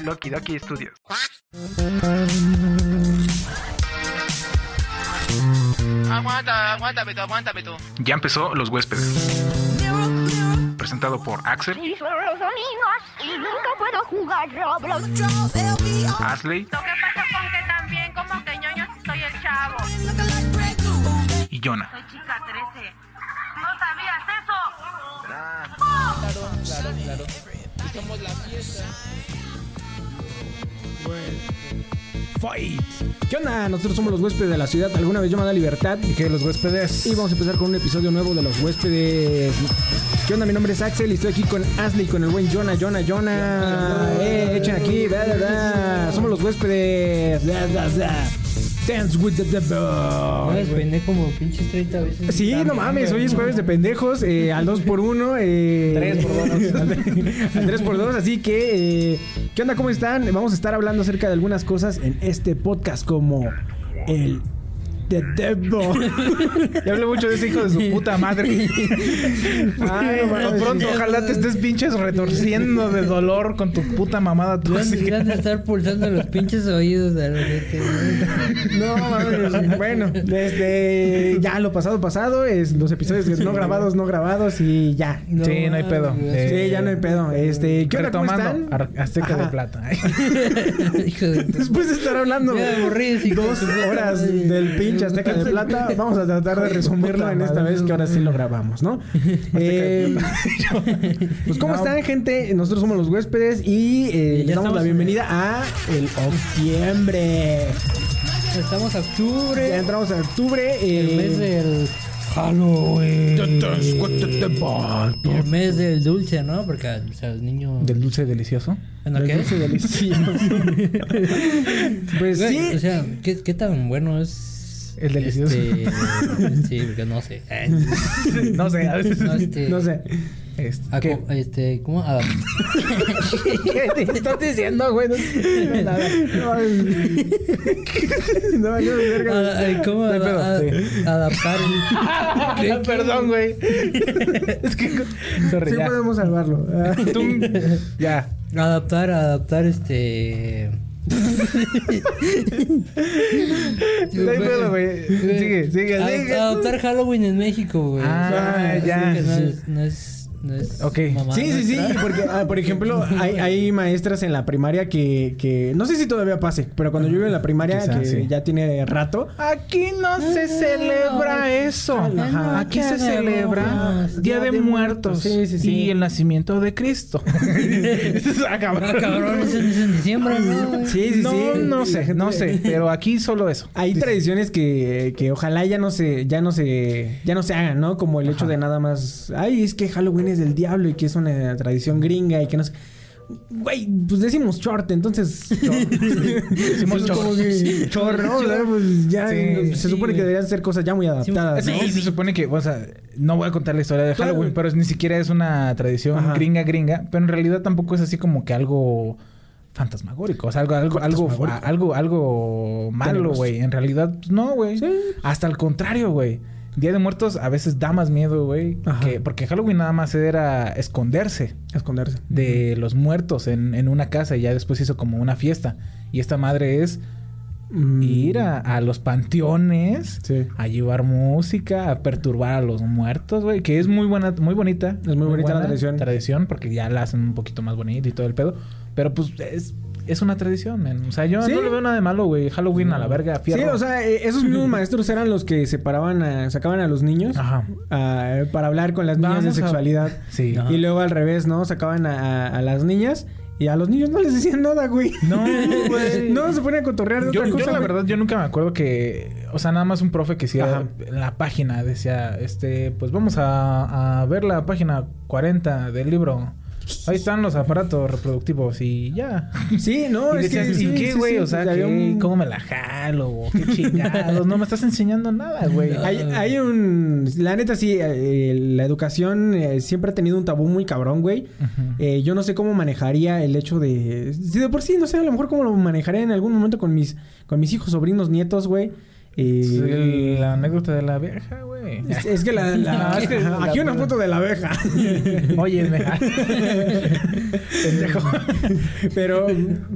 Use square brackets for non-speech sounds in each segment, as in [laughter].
Loki Doki Studios. Aguanta, aguántame tú, aguántame tú. Ya empezó Los Huéspedes. Presentado por Axel, Y son los domingos y nunca puedo jugar Roblox. Asley Lo que pasa con que también como que ñoño soy el chavo. y Jonah. Soy chica 13. ¿No sabías eso? Fight. ¿Qué onda? Nosotros somos los huéspedes de la ciudad. Alguna vez llamada Libertad. ¿Y qué los huéspedes? Y vamos a empezar con un episodio nuevo de los huéspedes. ¿Qué onda? Mi nombre es Axel y estoy aquí con Ashley, con el buen Jonah, Jonah, Jonah. Eh, echen aquí, da, da, da. Somos los huéspedes. Da, da, da. Dance with the devil. No, les pendejo como pinches 30 veces. Sí, no mames, hoy es jueves de pendejos, eh, al 2 por 1 eh, 3 por 2 [laughs] al 3 por 2 así que, eh, ¿qué onda? ¿Cómo están? Vamos a estar hablando acerca de algunas cosas en este podcast como el The Devil. [laughs] Ya hablé mucho de ese hijo de su puta madre. [laughs] Ay, no mames. pronto, ojalá te estés pinches retorciendo de dolor con tu puta mamada tóxica. van a estar pulsando los pinches oídos de la gente. No mames, bueno, desde ya lo pasado pasado, es los episodios no grabados, no grabados y ya. Sí, no hay pedo. Eh, Sí, ya no hay pedo. Este, ¿qué? ¿Cómo Retomando, Azteca de Plata. [laughs] Hijo de tu- Después de estar hablando Ya aburrí, dos horas del pinche Azteca de Plata, vamos a tratar de resumirlo en esta vez que ahora sí lo grabamos, ¿no? [laughs] Eh, [laughs] pues ¿cómo están, gente? Nosotros somos los huéspedes y eh, Ya les damos la bienvenida a el octubre. Estamos a Ya octubre, entramos a octubre. el eh, mes del Halloween. el mes del dulce, ¿no? Porque o sea, el niño Del dulce delicioso. ¿En del qué? dulce [laughs] delicioso. pues sí. O sea, ¿qué, qué tan bueno es El delicioso. este, sí, porque no sé. No sé, a veces. No, este, No sé. Este, ¿qué? este, ¿cómo? A- ¿Qué te estás diciendo, güey? No nada. No, no, verga. a- a- ¿Cómo No pedo, a- sí. adaptar el-. Perdón, güey. es que. Sorry, Sí ya. podemos salvarlo. Ah. Tú- ya. Adaptar, adaptar este. No güey. Sigue, sigue, Ad- sigue. Adaptar Halloween en México, güey. Ah, O sea, ya. que No es, no es, no es Ok. Sí, sí, sí, porque, ah, por ejemplo, hay, hay [laughs] maestras en la primaria que, que, no sé si todavía pase, pero cuando yo iba en la primaria, Quizá, que sí. ya tiene rato, Aquí no se celebra eso. Ajá. Aquí se celebra. Día de Muertos Sí, sí, sí. y el nacimiento de Cristo. [laughs] ah, cabrón. Ah, cabrón, eso es en diciembre, ¿no? sí, sí, no, sí. no sé, no [laughs] sé, pero aquí solo eso. Hay tradiciones que, que ojalá ya no se, ya no se, ya no se hagan, ¿no? Como el hecho de nada más, ay, es que Halloween es del diablo y que es una tradición gringa y que no sé. Güey, pues decimos short, entonces. Decimos Sí, se sí, supone que deberían ser cosas ya muy adaptadas, Sí, ¿no? se supone que, o sea, no voy a contar la historia de. Halloween, pero ni siquiera es una tradición Ajá. gringa gringa, pero en realidad tampoco es así como que algo fantasmagórico, o sea, algo algo algo algo algo malo, güey. En realidad no, güey. Sí. Hasta el contrario, güey. Día de Muertos a veces da más miedo, güey, porque Halloween nada más era esconderse Esconderse. de los muertos en, en una casa y ya después hizo como una fiesta. Y esta madre es Mm. ir a, a los panteones Sí. a llevar música, a perturbar a los muertos, güey, que es muy buena, muy bonita. Es muy bonita la tradición. Tradición, porque ya la hacen un poquito más bonita y todo el pedo. Pero pues es, es una tradición, man. O sea, yo Sí. no le veo nada de malo, güey. Halloween a la verga, Sí, fierro. o sea, eh, esos mismos maestros eran los que separaban a, sacaban a los niños Aja. ah, para hablar con las niñas Vamos de a- sexualidad. Sí. Ajá. Y luego al revés, ¿no? Sacaban a, a- a las niñas y a los niños no les decían nada, güey. No, güey. [laughs] no, se ponían a cotorrear de Yo, otra yo cosa. la güey. verdad, yo nunca me acuerdo que... O sea, nada más un profe que hiciera Ajá. en la página decía... Este, pues vamos a, a ver la página 40 del libro. Ahí están los aparatos reproductivos y ya. Sí, no, y es decías, que... ¿y sí, qué, güey? sí, o sea, ¿qué- un- ¿cómo me la jalo? ¿Qué [laughs] chingados? no me estás enseñando nada, güey. No. Hay, hay un... La neta, sí, eh, la educación eh, siempre ha tenido un tabú muy cabrón, güey. Eh, yo no sé cómo manejaría el hecho de... Si de por sí, no sé, a lo mejor cómo lo manejaría en algún momento con mis, con mis hijos, sobrinos, nietos, güey. Y- El- la anécdota de la abeja, güey. Es, es que la, [laughs] la- No, es que la- aquí una foto de la abeja. [laughs] Óyeme. [laughs] Pendejo. pero,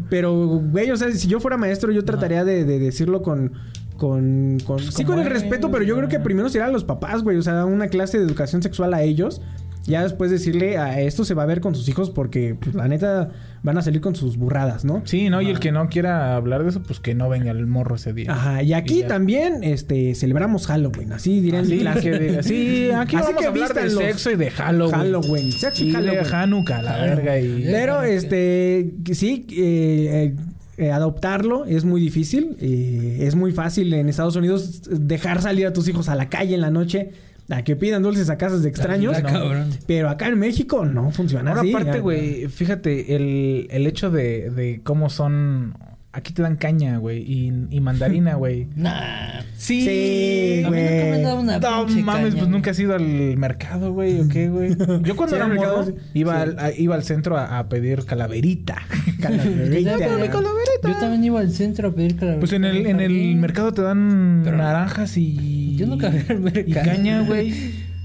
pero, güey, o sea, si yo fuera maestro, yo trataría de, de decirlo con. Con, con- sí, con el es, respeto, pero yo creo que primero será a los papás, güey. O sea, una clase de educación sexual a ellos. Ya después decirle a esto se va a ver con sus hijos porque, pues, la neta, van a salir con sus burradas, ¿no? Sí, ¿no? Y el que no quiera hablar de eso, pues que no venga el morro ese día. Ajá, y aquí también, este, celebramos Halloween, así dirán Así que diga, sí, aquí Así vamos que a hablar de sexo y de Halloween. Halloween, sexo y Y de. Hanukkah, la verga. Y... Pero este sí, eh, eh, adoptarlo es muy difícil. eh, es muy fácil en Estados Unidos dejar salir a tus hijos a la calle en la noche a que pidan dulces a casas de extraños. Está cabrón. Pero acá en México no funciona Ahora, así. aparte, güey, fíjate, el, el hecho de, de cómo son... Aquí te dan caña, güey, y, y mandarina, güey. [laughs] Nah. Sí, Sí, A mí nunca me güey. dado una No mames, caña, pues nunca has ido al mercado, güey, ¿o qué, güey? [laughs] Yo cuando Sí, era morro sí. iba, al, a- iba al centro a, a pedir calaverita. [laughs] Calaverita. Yo también iba al centro a pedir calaverita. Pues en el, en el mercado te dan Pero- naranjas y... Yo nunca fui al mercado. Y caña, güey.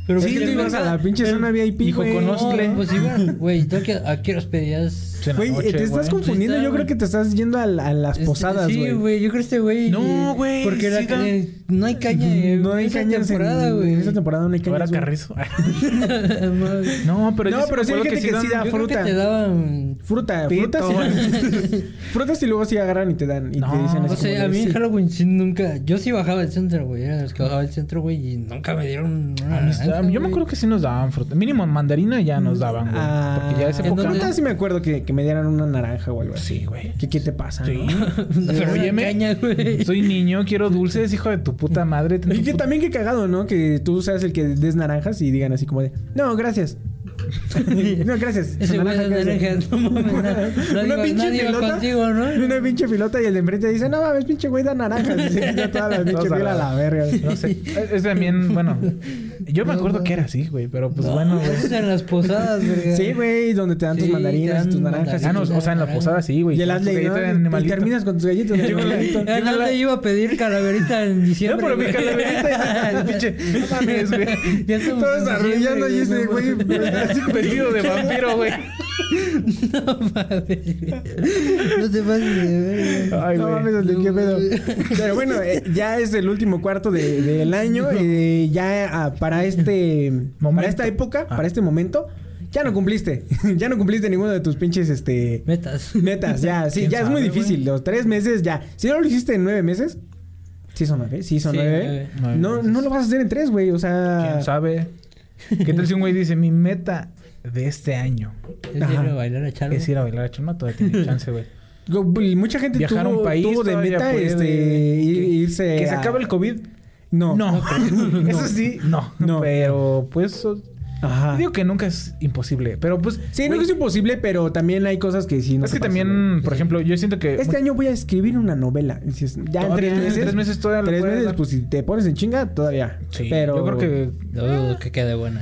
Pero Sí, pues, tú ibas a la pinche zona VIP, hijo, güey. conócele. No, pues igual, güey, tengo que a qué los pedías. Güey, te estás güey. confundiendo. Está, Yo creo güey. que te estás yendo a, la- a las Este, posadas, Sí, güey. güey, yo creo que este güey. No, eh, güey, Porque era sí eh, no hay caña. eh, no hay esa cañas temporada, en, güey. en esa temporada no hay ¿O era cañas. güey. carrizo? [laughs] [laughs] No, pero No, yo pero sí hay gente que sí da que fruta. te daban. Fruta, Pito. frutas [laughs] y... frutas y luego sí agarran y te dan. Y No, te dicen así O sea, a mí en sí. Halloween sí nunca. Yo sí bajaba al centro, güey. Era los que bajaba al centro, güey. Y nunca me dieron yo me güey. acuerdo que sí nos daban fruta. Mínimo mandarina ya nos daban, güey. Ah, porque ya esa ¿en época... frutas sí me acuerdo que, que me dieran una naranja o algo así. Sí, güey. ¿Qué, qué te pasa? Sí. no? [laughs] Soy niño, quiero dulces, hijo de tu puta madre. Y que puta- también que cagado, ¿no? Que tú seas el que des naranjas y digan así como de, no, gracias. [laughs] no, gracias. Ese güey de gracias". naranja, no mames. [laughs] na- Nadie, Una pinche pilota. contigo, ¿no? Una pinche pilota y el de enfrente dice, no mames, pinche güey da naranjas. Y se quita toda la pinche Todos a piel a la verga. No sé. Es- Es también, bueno. Yo me No, acuerdo que era así, güey. Pero pues No, bueno, güey. [laughs] en las posadas, güey. Sí, güey, donde te dan tus Sí, mandarinas dan tus naranjas. Ah, no, o sea, en la posada sí, güey. Y el Adley, ¿no? Y terminas con tus galletas [laughs] no te iba a pedir calaverita en No, diciembre. pero mi calaverita [laughs] pinche. No mames, güey. Todos arrullando y ese güey no así Vestido de vampiro, güey. [laughs] No mames. No te pases de ver. Ay, no mames, Adley, qué pedo. Pero bueno, eh, ya es el último cuarto de- del año. eh, ya ah, para este... Para Momento. esta época, Ah. para este momento, ya no cumpliste. [laughs] ya no cumpliste ninguno de tus pinches, este... Metas. Metas, ya, sí, ¿Quién ya es muy sabe, difícil. güey? Los tres meses ya. Si no lo hiciste en nueve meses, sí son nueve, sí son Sí, nueve. nueve. Nueve No, meses. no lo vas a hacer en tres, güey. O sea. ¿Quién sabe? ¿Qué tal si un güey dice, mi meta de este año Es Ajá. ir a bailar a Chalo. es ir a bailar a Chama? Todavía tiene [laughs] chance, güey. Mucha gente Viajar a tuvo, un país tuvo de meta puede. este, ir- irse. Que se a- acabe el COVID. No. No. [laughs] No. Eso sí, no. No. Pero, pues, Ajá. digo que nunca es imposible. Pero, pues... Sí, no güey, es imposible, pero también hay cosas que sí no es que también, por ejemplo, yo siento que... Este año voy a escribir una novela. Ya en tres meses. tres meses todavía Tres meses, dar. pues si te pones en chinga, todavía. Sí, pero. yo creo que... No dudo que quede buena.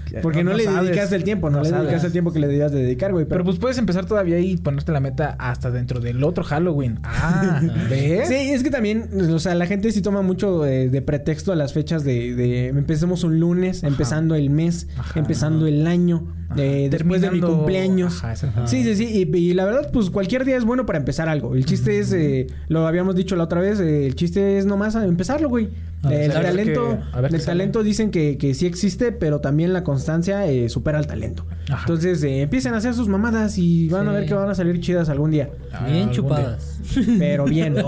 Porque no, le sabes. dedicaste el tiempo, no, No le sabes. dedicaste el tiempo que le debías de dedicar, güey. Pero pues puedes empezar todavía y ponerte la meta hasta dentro del otro Halloween. [laughs] Ah, ¿ves? Sí, es que también, o sea, la gente sí toma mucho eh, de pretexto a las fechas de, de empecemos un lunes, empezando el mes, Ajá. empezando el año, eh, después de mi cumpleaños. Ajá. Sí, sí, sí. Y, y la verdad, pues cualquier día es bueno para empezar algo. El chiste es, eh, lo habíamos dicho la otra vez, eh, el chiste es nomás a empezarlo, güey. El talento, qué- a ver qué el sale. talento dicen que, que sí existe, pero también la constancia eh, supera el talento. Ajá. Entonces, eh, empiecen a hacer sus mamadas y van a ver que van a salir chidas algún día. Ah, Bien algún chupadas. Pero bien. [laughs]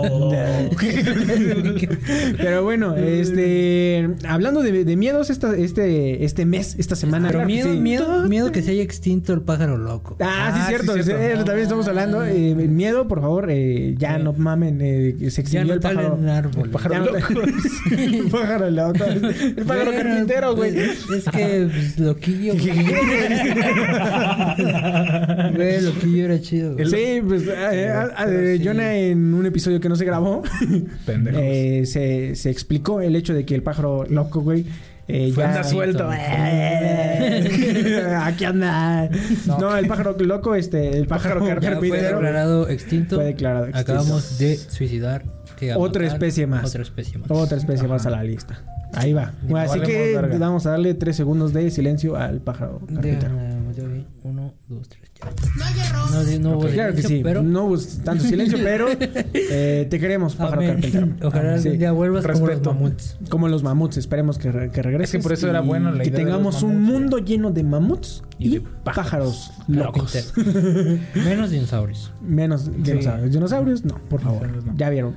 Pero bueno, este. Hablando de, de miedos esta, este, este mes, esta semana. Pero miedo, Sí. miedo, miedo que se haya extinto el pájaro loco. Ah, sí, Ah, cierto. sí, cierto. eh, también estamos hablando. eh, miedo, por favor, eh, ya Sí. no mamen. eh, se Ya extinguió no el pájaro. en árbol. El pájaro Ya loco. [laughs] el pájaro loco. [laughs] El pájaro Bueno, carpintero, güey. pues, Es que pues, loquillo. [laughs] Güey, loquillo era chido. güey. Sí, pues eh, eh, sí. Jonah en un episodio que no se grabó [laughs] eh, se, se explicó el hecho de que el pájaro loco, güey, eh, Fue ya anda suelto. [laughs] Aquí anda. No, el pájaro loco, este, el pájaro Pájaro Ya fue carpintero declarado extinto. fue declarado extinto. Acabamos de suicidar que Otra especie más. Otra especie más. Otra especie más a la lista. Ahí va. Así que verga. vamos a darle tres segundos de silencio al pájaro carpintero. Déjame, yo vi. Uno, dos, tres, ya. No, hubo Claro que sí. pero... No hubo tanto silencio, pero [laughs] eh, te queremos, pájaro Amén. carpintero. [laughs] Ojalá Sí. día vuelvas como los Respeto. mamuts. Como los mamuts, esperemos que, re- que regreses. Es que por eso era bueno la Que idea de tengamos los un mundo lleno de mamuts y, Y de pájaros, pájaros locos. [laughs] Menos dinosaurios. Menos dinosaurios. Dinosaurios, no, por favor. No. Ya vieron.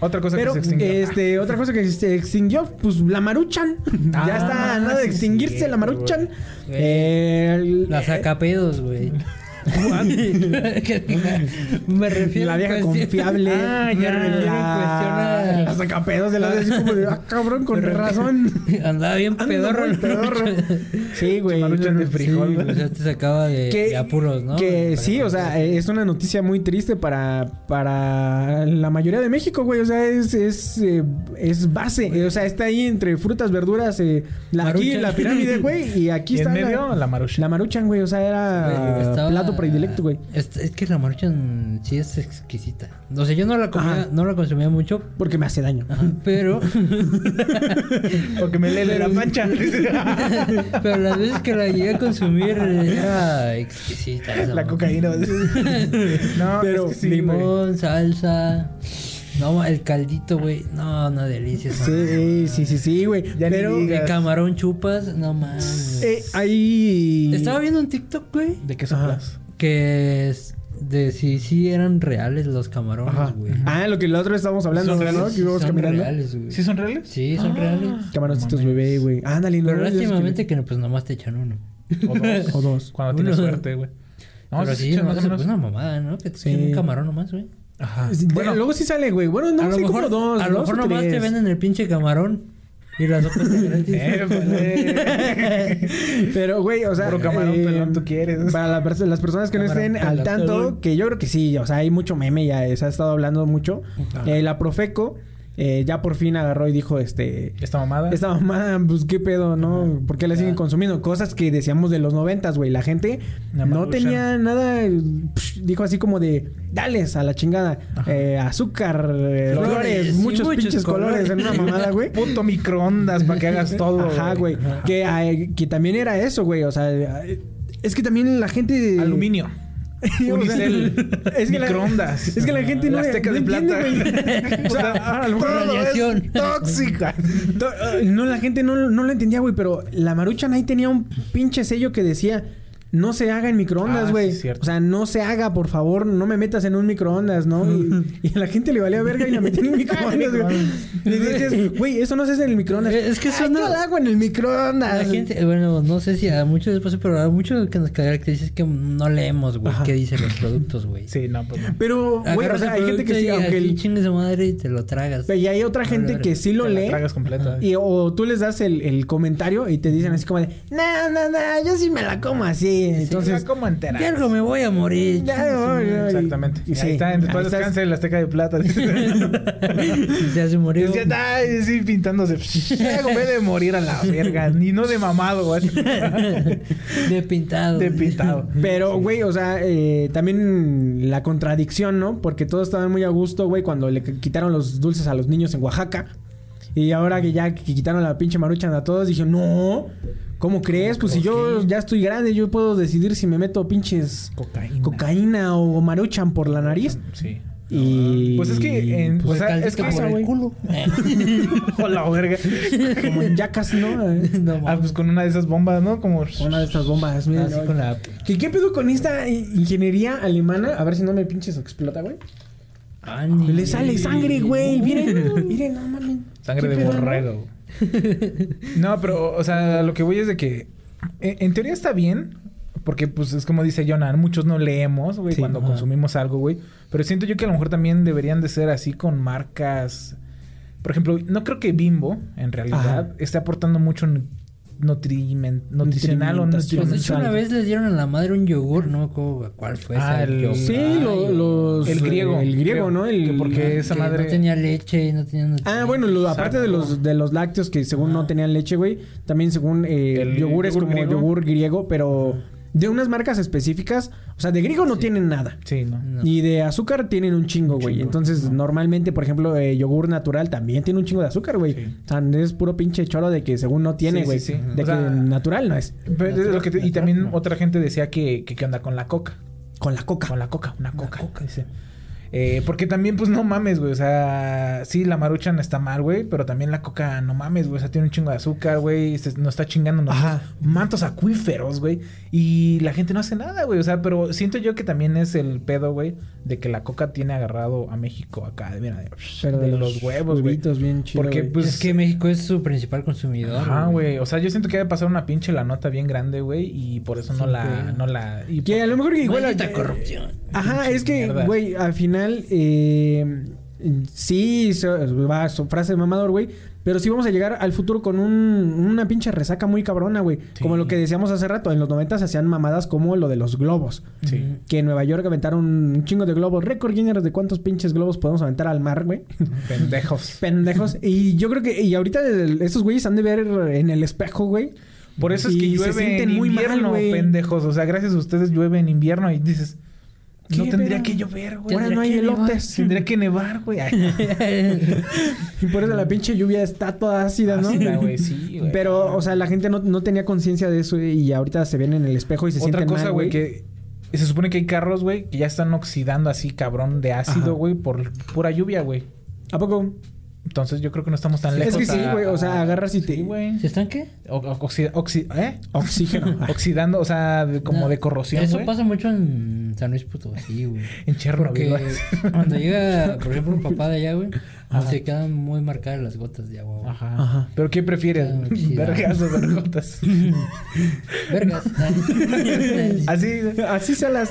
Otra cosa Pero, que se extinguió. este, otra cosa que se extinguió, pues la maruchan. [laughs] ya Ah, está a nada de extinguirse la maruchan. Eh, el- La sacapedos, güey. [laughs] Me refiero la en vieja cuestión- confiable. Ah, ya me refiero en la, la a- sacapedos de la así como de, ah, cabrón, con razón. [laughs] Andaba bien pedorro. muy pedorro. [laughs] Sí, güey. Maruchan de Sí, frijol. O sea, te sacaba de, que, de apuros, ¿no? que Para- sí, o sea, es una noticia muy triste para, para la mayoría de México, güey. O sea, es, es, eh, es base. Eh, o sea, está ahí entre frutas, verduras, eh, la, aquí Maruchan. la pirámide, güey. Y aquí Y en está medio, la, la marucha. la maruchan, güey. O sea, era Güey, estaba- plato predilecto, güey. Es, es que la maruchan sí es exquisita. O sea, yo no la comía, Ajá. no la consumía mucho, Porque me hace daño. ajá, pero [laughs] Porque me lele la mancha. [laughs] pero las veces que la llegué a consumir era exquisita. esa la cocaína. [laughs] no, Pero es que sí, güey. Limón, salsa. No, el caldito, güey. No, no, delicioso. Sí, sí, sí, sí, güey. Ya Pero. El camarón chupas, no mames. eh, ahí. Estaba viendo un TikTok, güey, ¿De qué soplas? Que es de si sí eran reales los camarones, Ajá. güey. Ah, lo que la otra vez estábamos hablando, Son ¿no? reales, Que íbamos caminando. reales, güey. ¿Sí son reales? Sí, son reales. Camaroncitos mames. bebé, güey. Ándale, no. Pero es que- lástimamente que pues nomás te echan uno. O dos. [laughs] O dos. Cuando tienes suerte, güey. No, Pero sí, sí, echan no, más o es una mamada, ¿no? Que te Sí. echen un camarón nomás, güey. Ajá. De- Bueno, luego sí sale, güey. Bueno, no a lo sé, mejor, como dos. a lo dos mejor nomás te venden el pinche camarón y la sopa está gratis. eh. Pero, güey, o sea. Puro camarón eh, pelón tú quieres. Para la las personas que no estén al pelón. tanto, que yo creo que sí, o sea, hay mucho meme, ya se ha estado hablando mucho. Eh, la Profeco eh, ya por fin agarró y dijo, este. Esta mamada. Esta mamá, pues qué pedo, ¿no? ¿Por qué la siguen consumiendo? Cosas que decíamos de los noventas, güey. La gente La no tenía nada. psh, dijo así como de, dales a la chingada. Eh, azúcar, eh, Flores, flores, y muchos, muchos pinches colores. colores. en una mamada, güey. [laughs] Puto microondas para que hagas todo. [laughs] Ajá, güey. Que, eh, que también era eso, güey. O sea, eh, es que también la gente. Aluminio. O sea, Unicel. es que la- microondas. es que la gente no. La azteca no de entiende, plata. güey. [laughs] O sea, a lo mejor- Radiación. Tóxica. Eh, No, la gente no, no lo entendía, güey, pero la Maruchan ahí tenía un pinche sello que decía. No se haga en microondas, Ah, güey. sí, cierto. o sea, no se haga, por favor, no me metas en un microondas, ¿no? Y, [laughs] y a la gente le valía verga y la metía en un [laughs] microondas, güey. Y dices, güey, eso no se hace en el microondas. Es que eso Ay, no- hago en el microondas. La gente, bueno, no sé si a muchos después, pero a muchos que nos caracteriza es que no leemos, güey, qué dicen los productos, güey. Sí, no, pues no. Pero, güey, o sea, el hay gente que sí, aunque el- chingue su madre y te lo tragas. Y hay otra gente que sí lo Te lee. tragas completa. Y, o tú les das el, el comentario y te dicen así como de, no, no, no, yo sí me la como así. Entonces, la como algo me voy a morir. ya, Exactamente. y- sí, ahí está, en paz estás. descanse la Azteca de Plata. [laughs] Y se hace morir. Decía, ay, sí, pintándose. Ya me de morir a la verga. Ni no de mamado, güey. De pintado. De pintado. Pero, güey, o sea, eh, también la contradicción, ¿no? Porque todos estaban muy a gusto, güey, cuando le quitaron los dulces a los niños en Oaxaca. Y ahora que ya que quitaron la pinche maruchan a todos, dije, no, ¿cómo crees? Pues si yo ya estoy grande, yo puedo decidir si me meto pinches Cocaína. cocaína o maruchan por la nariz. Sí. Y. Pues es que en- pues, o sea, es que por el culo. [laughs] Hola, verga. como en yacas, ¿no? Eh, [laughs] no, Ah, pues con una de esas bombas, ¿no? Como. Una de estas bombas. mira, Así ¿no? con la... ¿Qué, ¿Qué pedo con esta ingeniería alemana? A ver si no me pinches explota, güey. Le sale sangre, güey. [laughs] Miren, miren, no mames. Sangre ¿Qué de borrego. [laughs] No, pero, o sea, lo que voy es de que. En, en teoría está bien. Porque, pues, es como dice Jonah, muchos no leemos, güey, Sí, cuando ajá. consumimos algo, güey. Pero siento yo que a lo mejor también deberían de ser así con marcas. Por ejemplo, no creo que Bimbo, en realidad, Ajá. esté aportando mucho nu- nutrimen- nutricional o Nutrimentación. Pues de hecho una vez les dieron a la madre un yogur, no cuál fue Ah, ese el- yogur. Sí, Ay, lo- los. El griego. El griego, ¿no? El, que porque esa que madre. no tenía leche y no tenía Ah, bueno, lo- aparte de los, de los lácteos que según no tenían leche, güey, también según eh, El yogures yogur como griego. yogur griego, pero de unas marcas específicas, o sea, de griego no tienen nada. Sí, ¿no? No. Y de azúcar tienen un chingo, güey. Entonces, normalmente, por ejemplo, eh, yogur natural también tiene un chingo de azúcar, güey. Sí. O sea, es puro pinche choro de que según no tiene, güey. sí, sí. De O que sea, natural no es. Pero es lo que te- y también otra gente decía que, que qué onda con la coca. Con la coca. Con la coca, una coca. dice. Eh, porque también, pues no mames, güey. O sea, sí, la maruchan está mal, güey. Pero también la coca, no mames, güey. O sea, tiene un chingo de azúcar, güey. Nos está chingando Ajá. mantos acuíferos, güey. Y la gente no hace nada, güey. O sea, pero siento yo que también es el pedo, güey. De que la coca tiene agarrado a México acá. Mira, de, Pero de los huevos, güey. huevitos bien chido, Porque, pues, es que México es su principal consumidor. Ajá, güey. O sea, yo siento que debe pasar una pinche la nota bien grande, güey. Y por eso no la, no la. y Que a lo mejor que igual... Maldita eh, corrupción. Ajá, Pinche es que, güey, al final, eh, sí, va su frase de mamador, güey. Pero sí vamos a llegar al futuro con un, una pinche resaca muy cabrona, güey. Sí. Como lo que decíamos hace rato, en los 90 se hacían mamadas como lo de los globos. Sí. Que en Nueva York aventaron un chingo de globos. Récord Guinness de cuántos pinches globos podemos aventar al mar, güey. [laughs] Pendejos. Pendejos. Y yo creo que... Y ahorita estos güeyes han de ver en el espejo, güey. Por eso es que se llueve sienten en muy mal, invierno, pendejos. O sea, gracias a ustedes llueve en invierno y dices, no ¿Qué tendría que llover, güey. Ahora no hay elotes. Tendría que nevar, güey. [laughs] Y por eso la pinche lluvia está toda ácida, ¿no? ácida, güey, sí, güey. Pero, o sea, la gente no, no tenía conciencia de eso y ahorita se ven en el espejo y se Otra sienten cosa, mal, güey, que se supone que hay carros, güey, que ya están oxidando así, cabrón, de ácido, güey, por pura lluvia, güey. ¿A poco? Entonces yo creo que no estamos tan Es lejos. que sí, güey, o sea, a- agarras y te- Sí, güey. ¿Se están qué? O- oxi- oxi- ¿Eh? Oxígeno. [laughs] Oxidando, o sea, de- como No, de corrosión, Eso pasa mucho en San Luis Potosí, güey. [laughs] En Chernobyl. Porque güey. cuando llega, por ejemplo, un papá de allá, güey, Ajá. se quedan muy marcadas las gotas de agua, güey. Ajá. Ajá. ¿Pero qué prefieres? Ah, oxidado. ¿Vergas o vergotas? [laughs] Vergas. [laughs] Así. Así se las...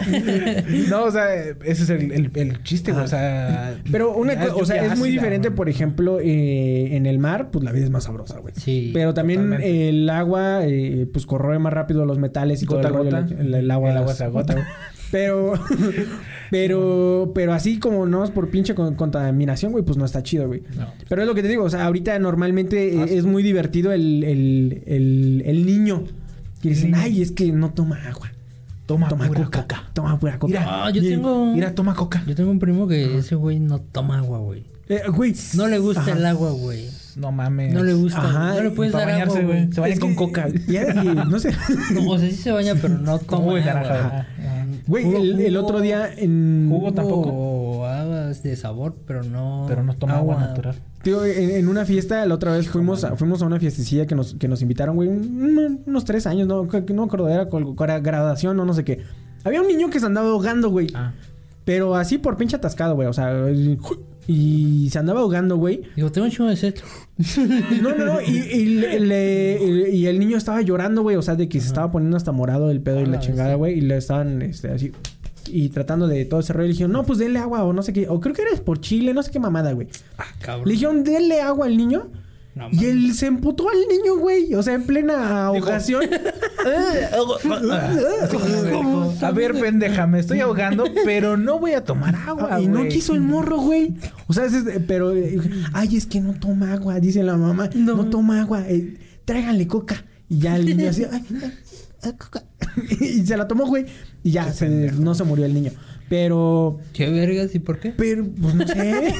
No, o sea, ese es el, el, el chiste, güey. O sea. Pero una ya co- o sea, es muy diferente, por ejemplo, eh, en el mar, pues la vida es más sabrosa, güey. Sí. Pero también el agua, eh, pues corroe más rápido los metales y Gota todo el, rollo, gota. el, el agua, El agua se agota. güey. Pero, [laughs] pero, pero así como no es por pinche con- contaminación, güey, pues no está chido, güey. No. Pero es lo que te digo, o sea, ahorita normalmente Ah, sí. es muy divertido el, el, el, el niño. Que dicen, niño. ay, es que no toma agua. Toma, Toma pura coca. coca. Toma pura coca. Mira, Ah, yo tengo. Mira, toma coca. Yo tengo un primo que ese güey no toma agua, güey. Eh, güey. No le gusta Ajá. el agua, güey. No mames. No le gusta. Ajá, no le puedes dar agua, bañarse, güey. güey. Se baña Es con que- coca. Ya, y no sé. [laughs] No, o sea, sí se baña, pero no [laughs] Con toma agua. Ajá. Ajá. Güey, el, otro día en... Jugo tampoco. Habas de sabor, pero no. Pero no toma agua, natural. Tío, en, en una fiesta, la otra vez fuimos a, fuimos a una fiestecilla que nos, que nos invitaron, güey, un- unos tres años, no, no me acuerdo, era era graduación o no sé qué. Había un niño que se andaba ahogando, güey. Ah. Pero así por pinche atascado, güey. O sea, y se andaba ahogando, güey. Digo, tengo un chingo de sed. [laughs] No, no, no. Y, y le- le- y el niño estaba llorando, güey. O sea, de que se estaba poniendo hasta morado el pedo y Ah, la chingada, sí. güey. Y le estaban, este, así. Y tratando de todo ese rollo. Le dijeron, no, pues denle agua o no sé qué. O creo que era por Chile, no sé qué mamada, güey. Ah, cabrón. Le dijeron, denle agua al niño. No, Y él se emputó al niño, güey. O sea, en plena ahogación. [laughs] [laughs] A ver, pendeja, me estoy ahogando, pero no voy a tomar agua. Ah, y no güey. quiso el morro, güey. O sea, es- pero... eh, ay, es que no toma agua, dice la mamá. No, toma agua. eh, tráiganle coca. Y ya el niño así... ay, ay, ay, coca. [laughs] y se la tomó, güey. Y ya, se- no se murió el niño. Pero... ¿Qué vergas y por qué? Pero, pues no sé.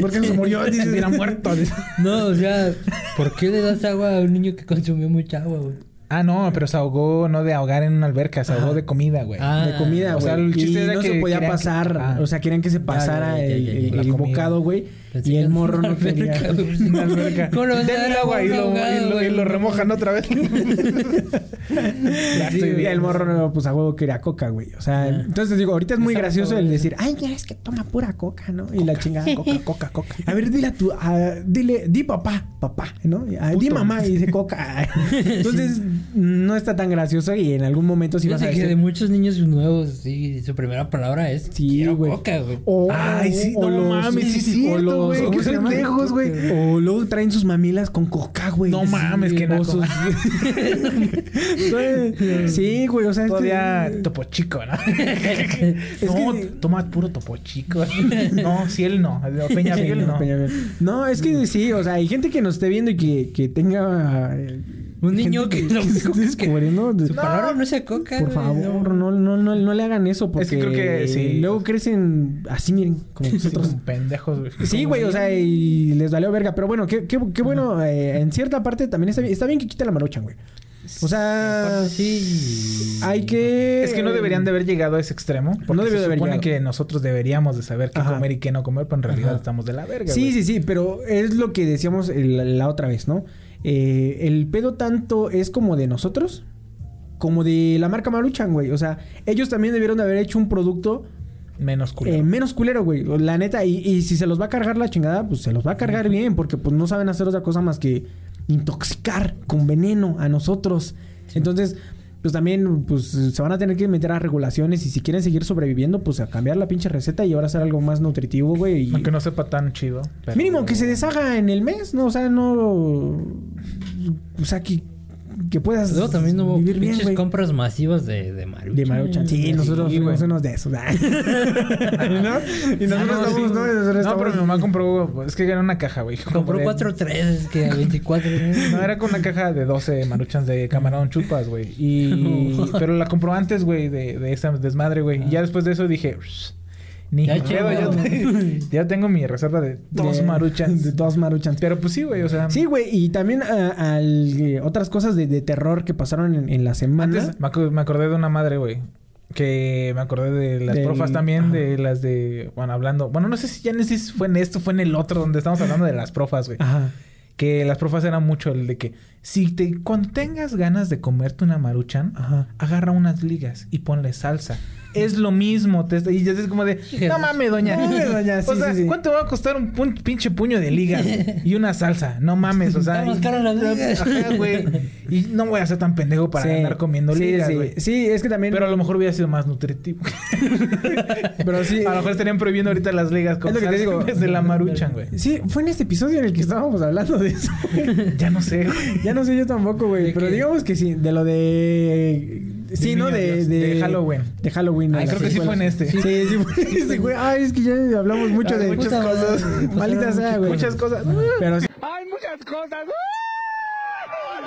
[laughs] ¿Por qué no se murió? Se Dice, hubiera muerto. No, o sea, ¿por qué le das agua a un niño que consumió mucha agua, güey? Ah, no, pero se ahogó no de ahogar en una alberca, se ahogó Ajá. de comida, güey. Ah, de comida, o güey. sea, el chiste y era no que se podía que- pasar, ah. o sea, querían que se pasara ya, ya, el, ya, el- bocado, güey. Y el morro no quería. güey. Una [laughs] alberca. ¿Cómo le vas a Denle agua y lo, ahogado, y lo- y güey? lo remojan otra vez. [laughs] ya Sí, estoy bien. el morro, no, pues a huevo quería coca, güey. O sea, entonces digo, ahorita es muy Exacto, gracioso el decir, ay, ya es que toma pura coca, ¿no? Y la chingada. Coca, [laughs] coca, coca. A ver, dile a tu, a- dile, di papá, papá, ¿no? Ah, di mamá y dice coca. Entonces, no está tan gracioso y en algún momento sí vas a Fíjate que decir. de muchos niños nuevos, sí, su primera palabra es Sí, güey. coca, güey. O, Ay, sí, no mames, sí cierto, o los, güey. O luego traen sus mamilas con coca, güey. No mames, qué o naco. sus- [laughs] Entonces, sí, güey, o sea, Todavía topo chico, ¿no? [laughs] no, que- toma puro topo chico. [laughs] no, si él no. Peña Sí, Fiel no. No, es que sí, o sea, hay gente que nos esté viendo y que, que tenga eh, Un niño que gente lo [laughs] que se coca, esté descubriendo. Su palabra no se coca, Por favor, no, no, no, no le hagan eso porque Es que creo que sí. luego crecen así, miren, como [laughs] Sí, nosotros. como pendejos, güey. Sí, güey, o sea, y les valió verga. Pero bueno, qué, qué, qué bueno. eh, en cierta parte también está bien, está bien que quite la maruchan, güey. O sea, sí. hay que... Es que no deberían de haber llegado a ese extremo. Porque No debió se haber supone que nosotros deberíamos de saber qué Ajá. comer y qué no comer, pero en realidad Ajá. estamos de la verga, Sí, güey. sí, sí, pero es lo que decíamos el- la otra vez, ¿no? Eh, el pedo tanto es como de nosotros como de la marca Maruchan, güey. O sea, ellos también debieron de haber hecho un producto Menos culo. eh, menos culero, güey. La neta, y, y si se los va a cargar la chingada, pues se los va a cargar bien, porque pues no saben hacer otra cosa más que intoxicar con veneno a nosotros. Entonces, pues también, pues se van a tener que meter a regulaciones y si quieren seguir sobreviviendo, pues a cambiar la pinche receta y ahora hacer algo más nutritivo, güey. y- Aunque no sepa tan chido. pero- Mínimo que se deshaga en el mes, ¿no? O sea, no. O sea, que, que puedas Luego también hubo vivir bien, pinches güey. compras masivas de, de Maruchan. De Maruchan. Sí, nosotros Sí, fuimos unos de esos. [laughs] ¿no? Y Ah, nosotros no, estamos, sí. ¿no? Nosotros No, pero mi mamá compró... Es que era una caja, güey. Compró Como de- cuatro tres que a 24. No, era con una caja de 12 maruchans de camarón chupas, güey. Y... [laughs] Pero la compró antes, güey, de, de esa desmadre, güey. Y ya después de eso dije... "Shh, Ni Ya [laughs] ya tengo mi reserva de dos de- maruchans. De dos maruchans. Pero pues sí, güey, o sea... Sí, güey, y también ah, al, eh, otras cosas de, de terror que pasaron en, en la semana. Antes me, acordé de una madre, güey. Que me acordé de las Del- profas también, ajá. de las de... Bueno, hablando... Bueno, no sé si ya no sé si fue en esto, fue en el otro, donde estamos hablando de las profas, güey. Ajá. Que las profas eran mucho el de que... Si te... Cuando tengas ganas de comerte una maruchan, Ajá. agarra unas ligas y ponle salsa. Es lo mismo. Te, y ya es como de... [laughs] No mames, doña. No mames, doña, sí, o sea, sí, sí. ¿cuánto va a costar un pinche puño de ligas y una salsa? No mames, o sea... Está y- caro. Ajá, güey. Y no voy a ser tan pendejo para andar comiendo ligas, sí. güey. Sí, es que también. Pero a lo mejor hubiera sido más nutritivo. [laughs] pero sí. a lo mejor estarían prohibiendo ahorita las ligas con Es lo que te digo. en vez de la maruchan, güey. Sí, fue en este episodio en el que estábamos hablando de eso. Ya no sé, güey. ya no sé yo tampoco, güey. ¿De Pero digamos que sí, de lo de. Sí, ¿no? De, Halloween. De Halloween. Ay, creo que sí fue en este. Sí, sí, fue en este, güey. [laughs] Ay, es que ya hablamos mucho de muchas cosas. [laughs] Maldita sea, güey. Muchas cosas. Pero sí. Hay muchas cosas.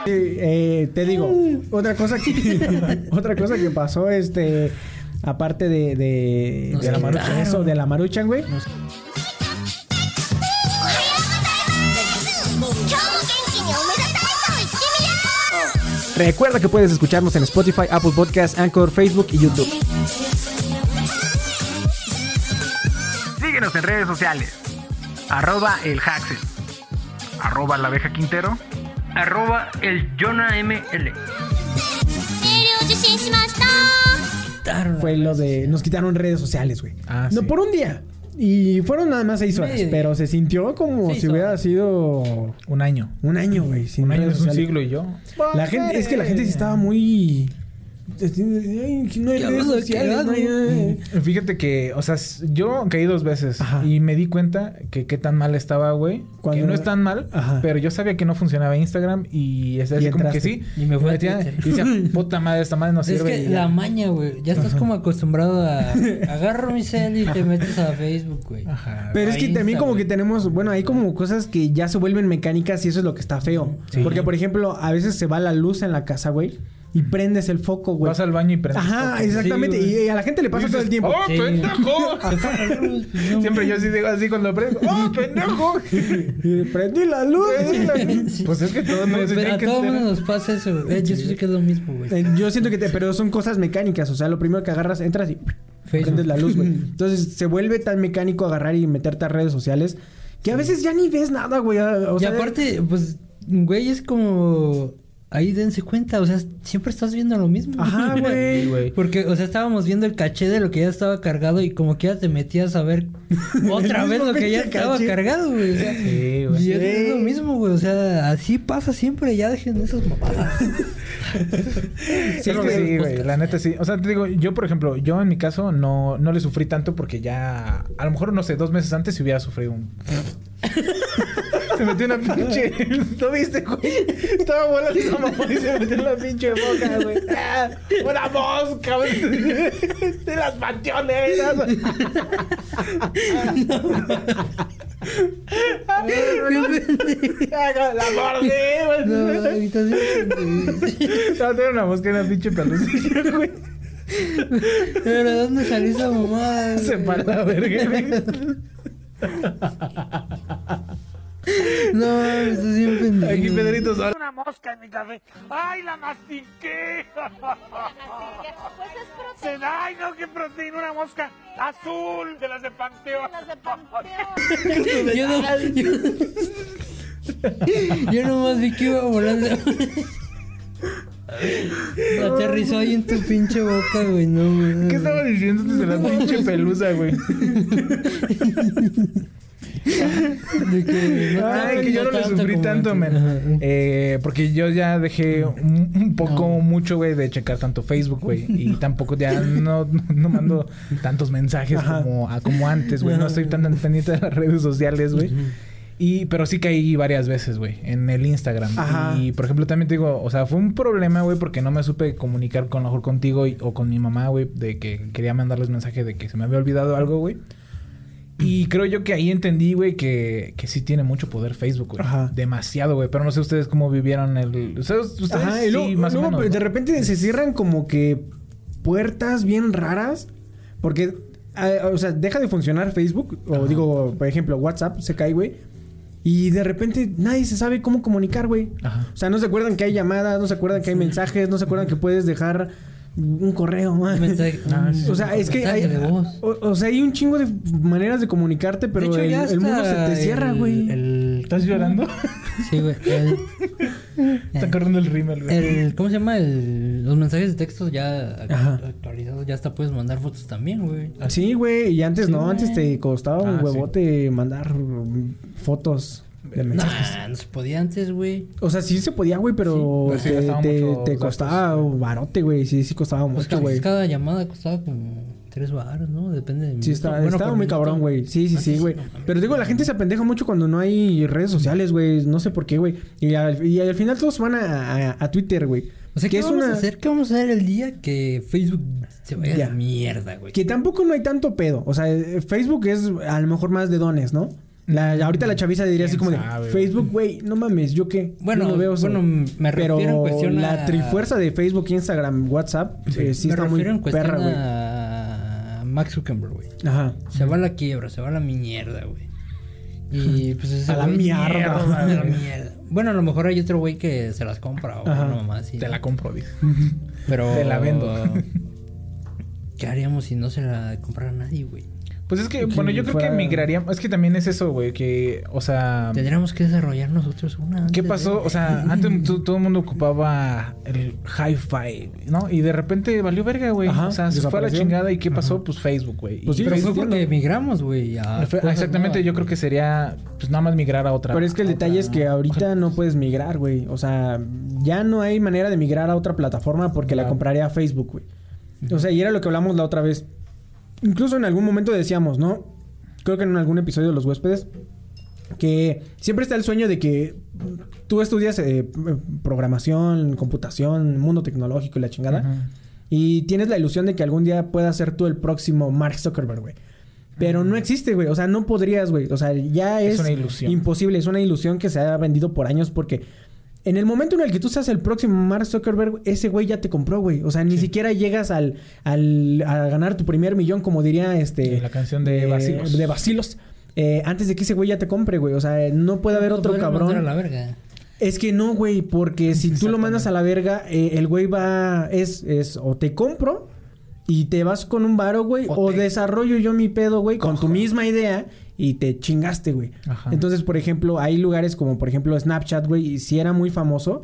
Eh, te digo, otra cosa que [laughs] otra cosa que pasó, este, aparte de, de, Nos de la maruchan, eso, de la maruchan, güey. 今 Recuerda que puedes escucharnos en Spotify, Apple Podcasts, Anchor, Facebook y YouTube. Síguenos en redes sociales. Arroba el Haxel. Arroba la abeja Quintero. Arroba el Jonah ML. Fue lo de. Nos quitaron redes sociales, güey. Ah, no, por un día. Y fueron nada más seis horas, Medio día. pero se sintió como Seis si hubiera horas. sido Un año. un año, güey. Un año es un siglo y yo. La gente, es que la gente sí estaba muy no hay ¿Qué redes hago? ¿Qué sociales, no hay- hago? Fíjate que, o sea, yo caí dos veces Ajá. y me di cuenta que qué tan mal estaba, güey. Que Cuando- no es tan mal, Ajá. pero yo sabía que no funcionaba Instagram y es así Y como que sí. Y me fue a metía y decía, [laughs] puta madre, esta madre no Es sirve. que y ya. la maña, güey. Ya estás como acostumbrado a. [laughs] Agarro mi cel y te metes a Facebook, güey. Ajá. Pero es que también Insta, como que tenemos, bueno, hay como cosas que ya se vuelven mecánicas y eso es lo que está feo. Sí. Porque, por ejemplo, a veces se va la luz en la casa, güey, y prendes el foco, güey. Vas al baño y prendes Ajá, foco. exactamente. Sí, güey. y a la gente le pasa todo el tiempo. ¡Oh, Sí. pendejo! [laughs] Siempre yo así digo así cuando prendo. ¡Oh, pendejo! Y prendí la luz. pues es que todos nos Pero tienen a que todo mundo nos pasa eso, güey. Eh, Yo sé que es lo mismo, güey. Eh, Yo siento que te, pero son cosas mecánicas, o sea, lo primero que agarras, entras y Facebook. prendes la luz, güey. [laughs] Entonces se vuelve tan mecánico agarrar y meterte a redes sociales que a veces ya ni ves nada, güey. O y aparte, pues, güey, es como. Ahí dense cuenta, o sea, siempre estás viendo lo mismo. Ajá, [laughs] güey. Sí, güey. Porque, o sea, estábamos viendo el caché de lo que ya estaba cargado y como que ya te metías a ver [laughs] otra vez lo que ya estaba caché. cargado, güey. O sea, Sí, güey. y es, lo mismo, güey. O sea, así pasa siempre. Ya dejen esas mamadas. [laughs] Sí, es que sí, güey. La neta sí. O sea, te digo, yo, por ejemplo, yo en mi caso no, no le sufrí tanto porque ya. A lo mejor, no sé, dos meses antes si hubiera sufrido un. Se metió una [laughs] pinche. ¿No viste, güey? Estaba volando esa mamá y se metió en la pinche boca, güey. ¡Ah! ¡Una mosca, güey! De las panteoneras. [laughs] La mordí, güey. No, ahorita sí. Una mosca en la pinche pelucilla, güey. Pero ¿de dónde salió esa mamada? Se para la verga, [laughs] No, estás bien pendejo. Aquí Pedrito solo. Una mosca en mi café. ¡Ay, la mastiqué! Pues es proteína. Se da, ¡Ay, no, qué proteína! Una mosca azul de las de Panteón. Las de Panteón. [laughs] Yo no. Yo, yo nomás vi que iba volando. [laughs] Aterrizó ahí en tu pinche boca, güey. No, güey. ¿Qué estaba diciendo desde la pinche pelusa, güey? [laughs] De que no Ay, que yo no le sufrí tanto, men. Eh, porque yo ya dejé un, un poco, No. mucho, güey, de checar tanto Facebook, güey. Y [laughs] tampoco ya no, no mando tantos mensajes Ajá. como, a- como antes, güey. No estoy tan pendiente de las redes sociales, güey. Y, pero sí caí varias veces, güey, en el Instagram. Ajá. Y, por ejemplo, también te digo, o sea, fue un problema, güey, porque no me supe comunicar con, lo mejor contigo y- o con mi mamá, güey, de que quería mandarles mensaje de que se me había olvidado algo, güey. Y creo yo que ahí entendí, güey, que, que sí tiene mucho poder Facebook, güey. Ajá. Demasiado, güey. Pero no sé ustedes cómo vivieron el... Ustedes, ustedes Ajá, y sí, luego, más o menos. de ¿no? repente se cierran como que puertas bien raras. Porque, o sea, deja de funcionar Facebook. O digo, por ejemplo, WhatsApp se cae, güey. Y de repente nadie se sabe cómo comunicar, güey. O sea, no se acuerdan que hay llamadas, no se acuerdan que hay mensajes, no se acuerdan que puedes dejar un correo. man. Mensaje- Ah, sí. O sea, es que hay, o, o sea, hay un chingo de maneras de comunicarte, pero De hecho, el, ya el mundo se te cierra, güey. el- ¿Estás llorando? Sí, güey. El, [laughs] Está corriendo el rímel, güey. el- ¿Cómo se llama? El, los mensajes de texto ya actualizados. Ya hasta puedes mandar fotos también, güey. Sí, güey, y antes Sí, no, antes te costaba un Ah, sí. huevote mandar mm, fotos de mensajes. Nah, no se podía antes, güey. O sea, sí se podía, güey, pero sí te, datos, costaba güey. barote, güey. Sí, sí costaba Pues mucho, güey. cada llamada costaba como tres baros, ¿no? Depende de Sí, está, estaba muy cabrón, güey. Sí, sí, sí, güey. Pero digo, la gente se apendeja mucho cuando no hay redes sociales, güey. No sé por qué, güey. Y al, y al final todos van a, a- a Twitter, güey. O sea, ¿qué vamos una- a hacer? ¿Qué vamos a hacer el día que Facebook se vaya a la mierda, güey? Que tampoco no hay tanto pedo. O sea, eh, Facebook es a lo mejor más de dones, ¿no? La, ahorita la chaviza diría así ¿Quién como de sabe? Facebook, güey, no mames, ¿yo qué? Bueno, veo bueno, me refiero Pero en cuestión la a- trifuerza de Facebook, Instagram, WhatsApp, eh, sí, Me está muy refiero en cuestión perra, güey. a Max Zuckerberg, güey. Ajá. Se va a la quiebra, se va a la mierda, güey. Y [laughs] pues ese A la mierda. A la [laughs] mierda. Bueno, a lo mejor hay otro güey que se las compra o no más. sí, Te la compro, dice. Pero... te la vendo. [laughs] ¿Qué haríamos si no se la comprara nadie, güey? Pues es que, Que bueno, yo creo que migraríamos... Es que también es eso, güey, que... O sea... Tendríamos que desarrollar nosotros una. ¿Qué pasó? de- O sea, antes to- todo el mundo ocupaba el hi-fi, ¿no? Y de repente valió verga, güey. O sea, se fue a la chingada. ¿Y qué pasó? Pues Facebook, güey. Pues sí, Pero Facebook- fue porque entiendo. emigramos, güey. exactamente, nuevas. yo creo que sería... Pues nada más migrar a otra... Pero es que el detalle otra- es que ahorita no puedes migrar, güey. O sea, ya no hay manera de migrar a otra plataforma porque la compraría Facebook, güey. O sea, y era lo que hablamos la otra vez. Incluso en algún momento decíamos, ¿no? Creo que en algún episodio de Los Huéspedes, que siempre está el sueño de que tú estudias eh, programación, computación, mundo tecnológico y la chingada. Y tienes la ilusión de que algún día puedas ser tú el próximo Mark Zuckerberg, güey. Pero no existe, güey. O sea, no podrías, güey. O sea, ya es, Es una ilusión. imposible. Es una ilusión que se ha vendido por años porque en el momento en el que tú seas el próximo Mark Zuckerberg, ese güey ya te compró, güey. O sea, ni siquiera llegas al, al a ganar tu primer millón, como diría este Sí, la canción de eh, Bacilos. de Bacilos. Eh, antes de que ese güey ya te compre, güey. O sea, no puede haber Lo otro cabrón. a la verga. Es que no, güey, porque si tú lo mandas a la verga, eh, el güey va, es, es, o te compro y te vas con un varo, güey, O o, te- desarrollo yo mi pedo, güey, con tu misma idea y te chingaste, güey. Ajá. Entonces, por ejemplo, hay lugares como, por ejemplo, Snapchat, güey, y sí era muy famoso.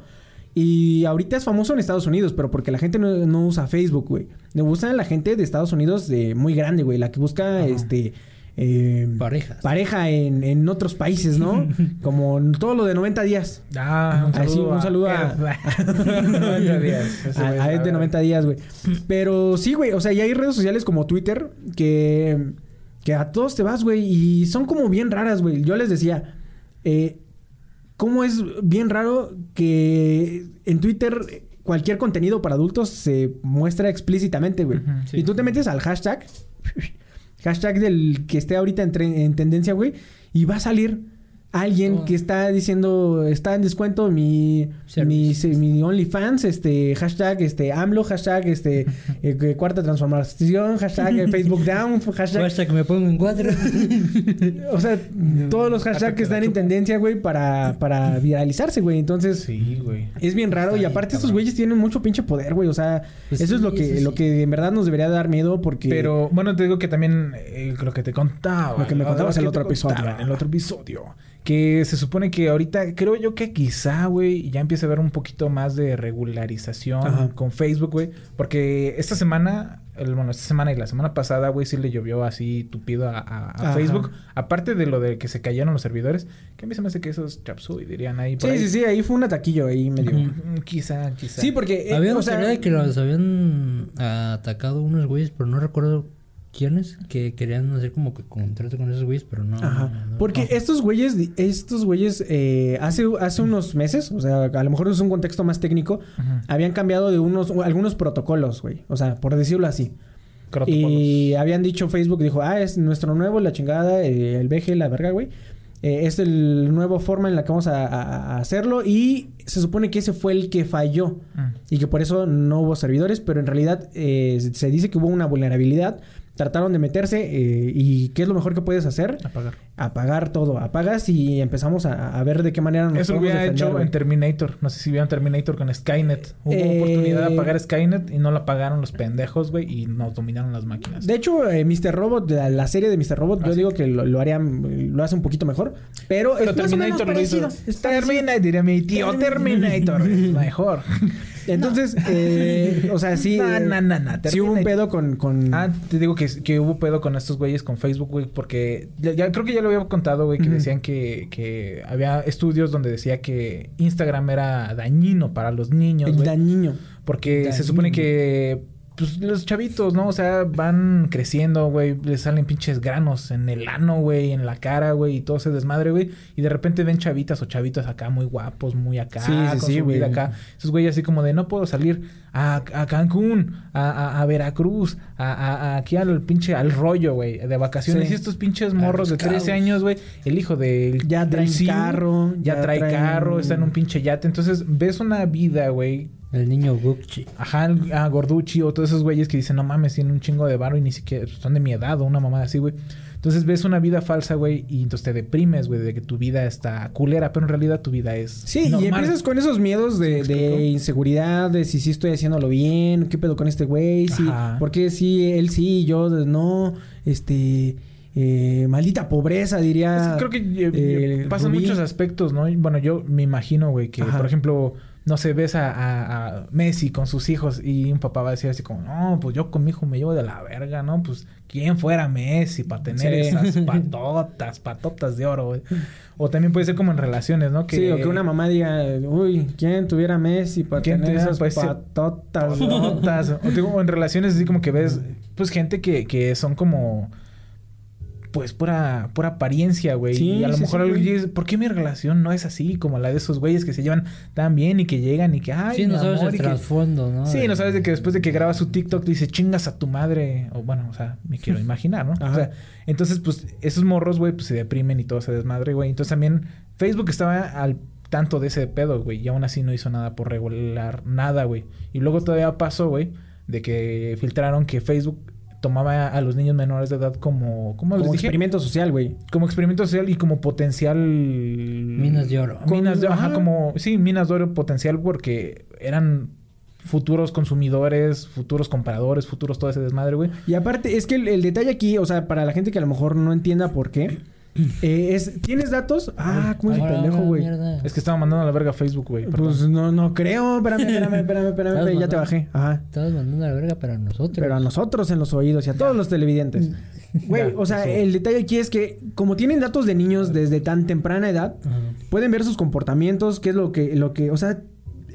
Y ahorita es famoso en Estados Unidos, pero porque la gente no, no usa Facebook, güey. Le gusta la gente de Estados Unidos de muy grande, güey, la que busca, este... eh, Parejas. Pareja en, en otros países, ¿no? [laughs] Como en todo lo de 90 días. Ah, un Ah, sí, saludo, un saludo a- a... 90 [laughs] días. [laughs] A, a este 90 días, güey. Pero sí, güey. O sea, ya hay redes sociales como Twitter que, que a todos te vas, güey. Y son como bien raras, güey. Yo les decía, eh, ¿cómo es bien raro que en Twitter cualquier contenido para adultos se muestra explícitamente, güey? Sí. Y tú te metes al hashtag, [laughs] hashtag del que esté ahorita en, en tendencia, güey, y va a salir alguien Oh. que está diciendo está en descuento mi mi, mi OnlyFans, este hashtag este AMLO, hashtag este [laughs] eh, cuarta transformación, hashtag eh, Facebook Down, [laughs] hashtag Hasta que me pongo en cuatro. [laughs] o sea, todos los hashtags que están en tendencia, güey, para, para viralizarse, güey. Entonces, Sí, güey. es bien raro. Está y aparte, estos cabrón. güeyes tienen mucho pinche poder, güey. O sea, Pues eso es lo que, lo que en verdad nos debería dar miedo porque. Pero bueno, te digo que también eh, lo que te contaba. Lo que me contabas en el otro episodio. En el otro episodio. Que se supone que ahorita, creo yo que quizá, güey, ya empieza a haber un poquito más de regularización Ajá. con Facebook, güey. Porque esta semana, el- bueno, esta semana y la semana pasada, güey, sí le llovió así tupido a, a- a Ajá. Facebook. Aparte de lo de que se cayeron los servidores, que a mí se me hace que esos chapsui dirían ahí. por Sí, ahí. sí, sí. Ahí fue un ataquillo ahí medio. Mm, Quizá, quizá. Sí, porque. eh, Había o una sea, de que los habían atacado unos güeyes, pero no recuerdo quiénes, que querían hacer como que contrato con esos güeyes, pero no. Ajá. no- Porque no. estos güeyes, estos güeyes, eh, hace, hace unos meses, o sea, a lo mejor es un contexto más técnico, habían cambiado de unos, algunos protocolos, güey. O sea, por decirlo así. Crotopolos. Y habían dicho, Facebook dijo, ah, es nuestro nuevo, la chingada, eh, el VG, la verga, güey. Eh, es el nuevo forma en la que vamos a, a- a hacerlo. Y se supone que ese fue el que falló. Mm. Y que por eso no hubo servidores. Pero en realidad eh, se dice que hubo una vulnerabilidad. Trataron de meterse. eh, ¿Y qué es lo mejor que puedes hacer? Apagar. Apagar todo. Apagas y empezamos a, a ver de qué manera nos Eso lo hubiera hecho en Terminator. No sé si vieron Terminator con Skynet. Hubo Eh, oportunidad de apagar Skynet y no la apagaron los pendejos, güey, y nos dominaron las máquinas. De hecho, eh, Mr. Robot, la, la serie de Mr. Robot, Ah, yo sí. digo que lo, lo harían, lo hace un poquito mejor. Pero, Pero es más o menos Terminator lo hizo. Terminator, diría mi tío. [laughs] Terminator. mejor. [laughs] Entonces, eh, o sea, sí. No, eh, no, no, no, Sí hubo un pedo con. con... Ah, te digo que, que hubo pedo con estos güeyes con Facebook, güey, porque ya, ya creo que ya lo había contado, güey, que decían que, que había estudios donde decía que Instagram era dañino para los niños, güey. dañino. Porque se supone que pues, los chavitos, ¿no? O sea, van creciendo, güey. Les salen pinches granos en el ano, güey, en la cara, güey, y todo se desmadre, güey. Y de repente ven chavitas o chavitos acá muy guapos, muy acá, Sí, sí, con sí, su güey. vida acá. Esos güeyes así como de no puedo salir a, a Cancún, a, a- a Veracruz, a, aquí al pinche al rollo, güey, de vacaciones. Y estos pinches morros de Los 13 Cabos. años, güey, el hijo del Ya CEO, carro, ya, ya trae traen- carro, está en un pinche yate. Entonces ves una vida, güey, El niño Gucci. Ajá, el- a Gorducci o todos esos güeyes que dicen, no mames, tienen un chingo de varo y ni siquiera son de mi edad o una mamada así, güey. Entonces ves una vida falsa, güey, y entonces te deprimes, güey, de que tu vida está culera, pero en realidad tu vida es. Sí, y empiezas con esos miedos de, ¿Sí me de inseguridad, de si sí estoy haciéndolo bien, qué pedo con este güey, sí, Ajá. por qué sí, él sí, yo no, este, eh, maldita pobreza, diría. Es creo que eh, eh, pasan Rubí. muchos aspectos, ¿no? Bueno, yo me imagino, güey, que Ajá. por ejemplo, no sé, ves a, a- a Messi con sus hijos y un papá va a decir así como, no, pues yo con mi hijo me llevo de la verga, ¿no? Pues quién fuera Messi para tener Sí. esas [laughs] patotas, patotas de oro. O también puede ser como en relaciones, ¿no? Sí, o que una mamá diga, uy, ¿quién tuviera Messi para ¿Quién tener esas pues, patotas? no?" Patotas. [laughs] o, digo, en relaciones así como que ves, pues gente que, que son como pues pura, pura apariencia, güey. Sí, y a lo sí, mejor sí, alguien dice, ¿por qué mi relación no es así como la de esos güeyes que se llevan tan bien y que llegan y que, ay, sí, no sabes amor", el y que- trasfondo, ¿no? Sí, no sabes de que después de que graba su TikTok dice, chingas a tu madre. O bueno, o sea, me quiero [laughs] imaginar, ¿no? Ajá. O sea, entonces, pues, esos morros, güey, pues se deprimen y todo se desmadre, güey. Entonces también Facebook estaba al tanto de ese pedo, güey. Y aún así no hizo nada por regular nada, güey. Y luego todavía pasó, güey, de que filtraron que Facebook tomaba a los niños menores de edad como... ¿Cómo les Como dije? experimento social, güey. Como experimento social y como potencial... Minas de oro. Minas de, ajá, Ajá. como... Sí, minas de oro potencial porque eran futuros consumidores, futuros compradores, futuros todo ese desmadre, güey. Y aparte, es que el, el detalle aquí, o sea, para la gente que a lo mejor no entienda por qué, eh, es, ¿tienes datos? Ah, ¿cómo es el pendejo, güey? Es que estaba mandando a la verga a Facebook, güey. Pues no, no creo. Espérame, [laughs] espérame, espérame, espérame, Estás ya te bajé. Ajá. Estabas mandando a la verga para nosotros. Pero a nosotros en los oídos y a todos los televidentes. [laughs] Güey, o sea, eso. el detalle aquí es que como tienen datos de niños desde tan temprana edad, Ajá. pueden ver sus comportamientos, qué es lo que, lo que, o sea,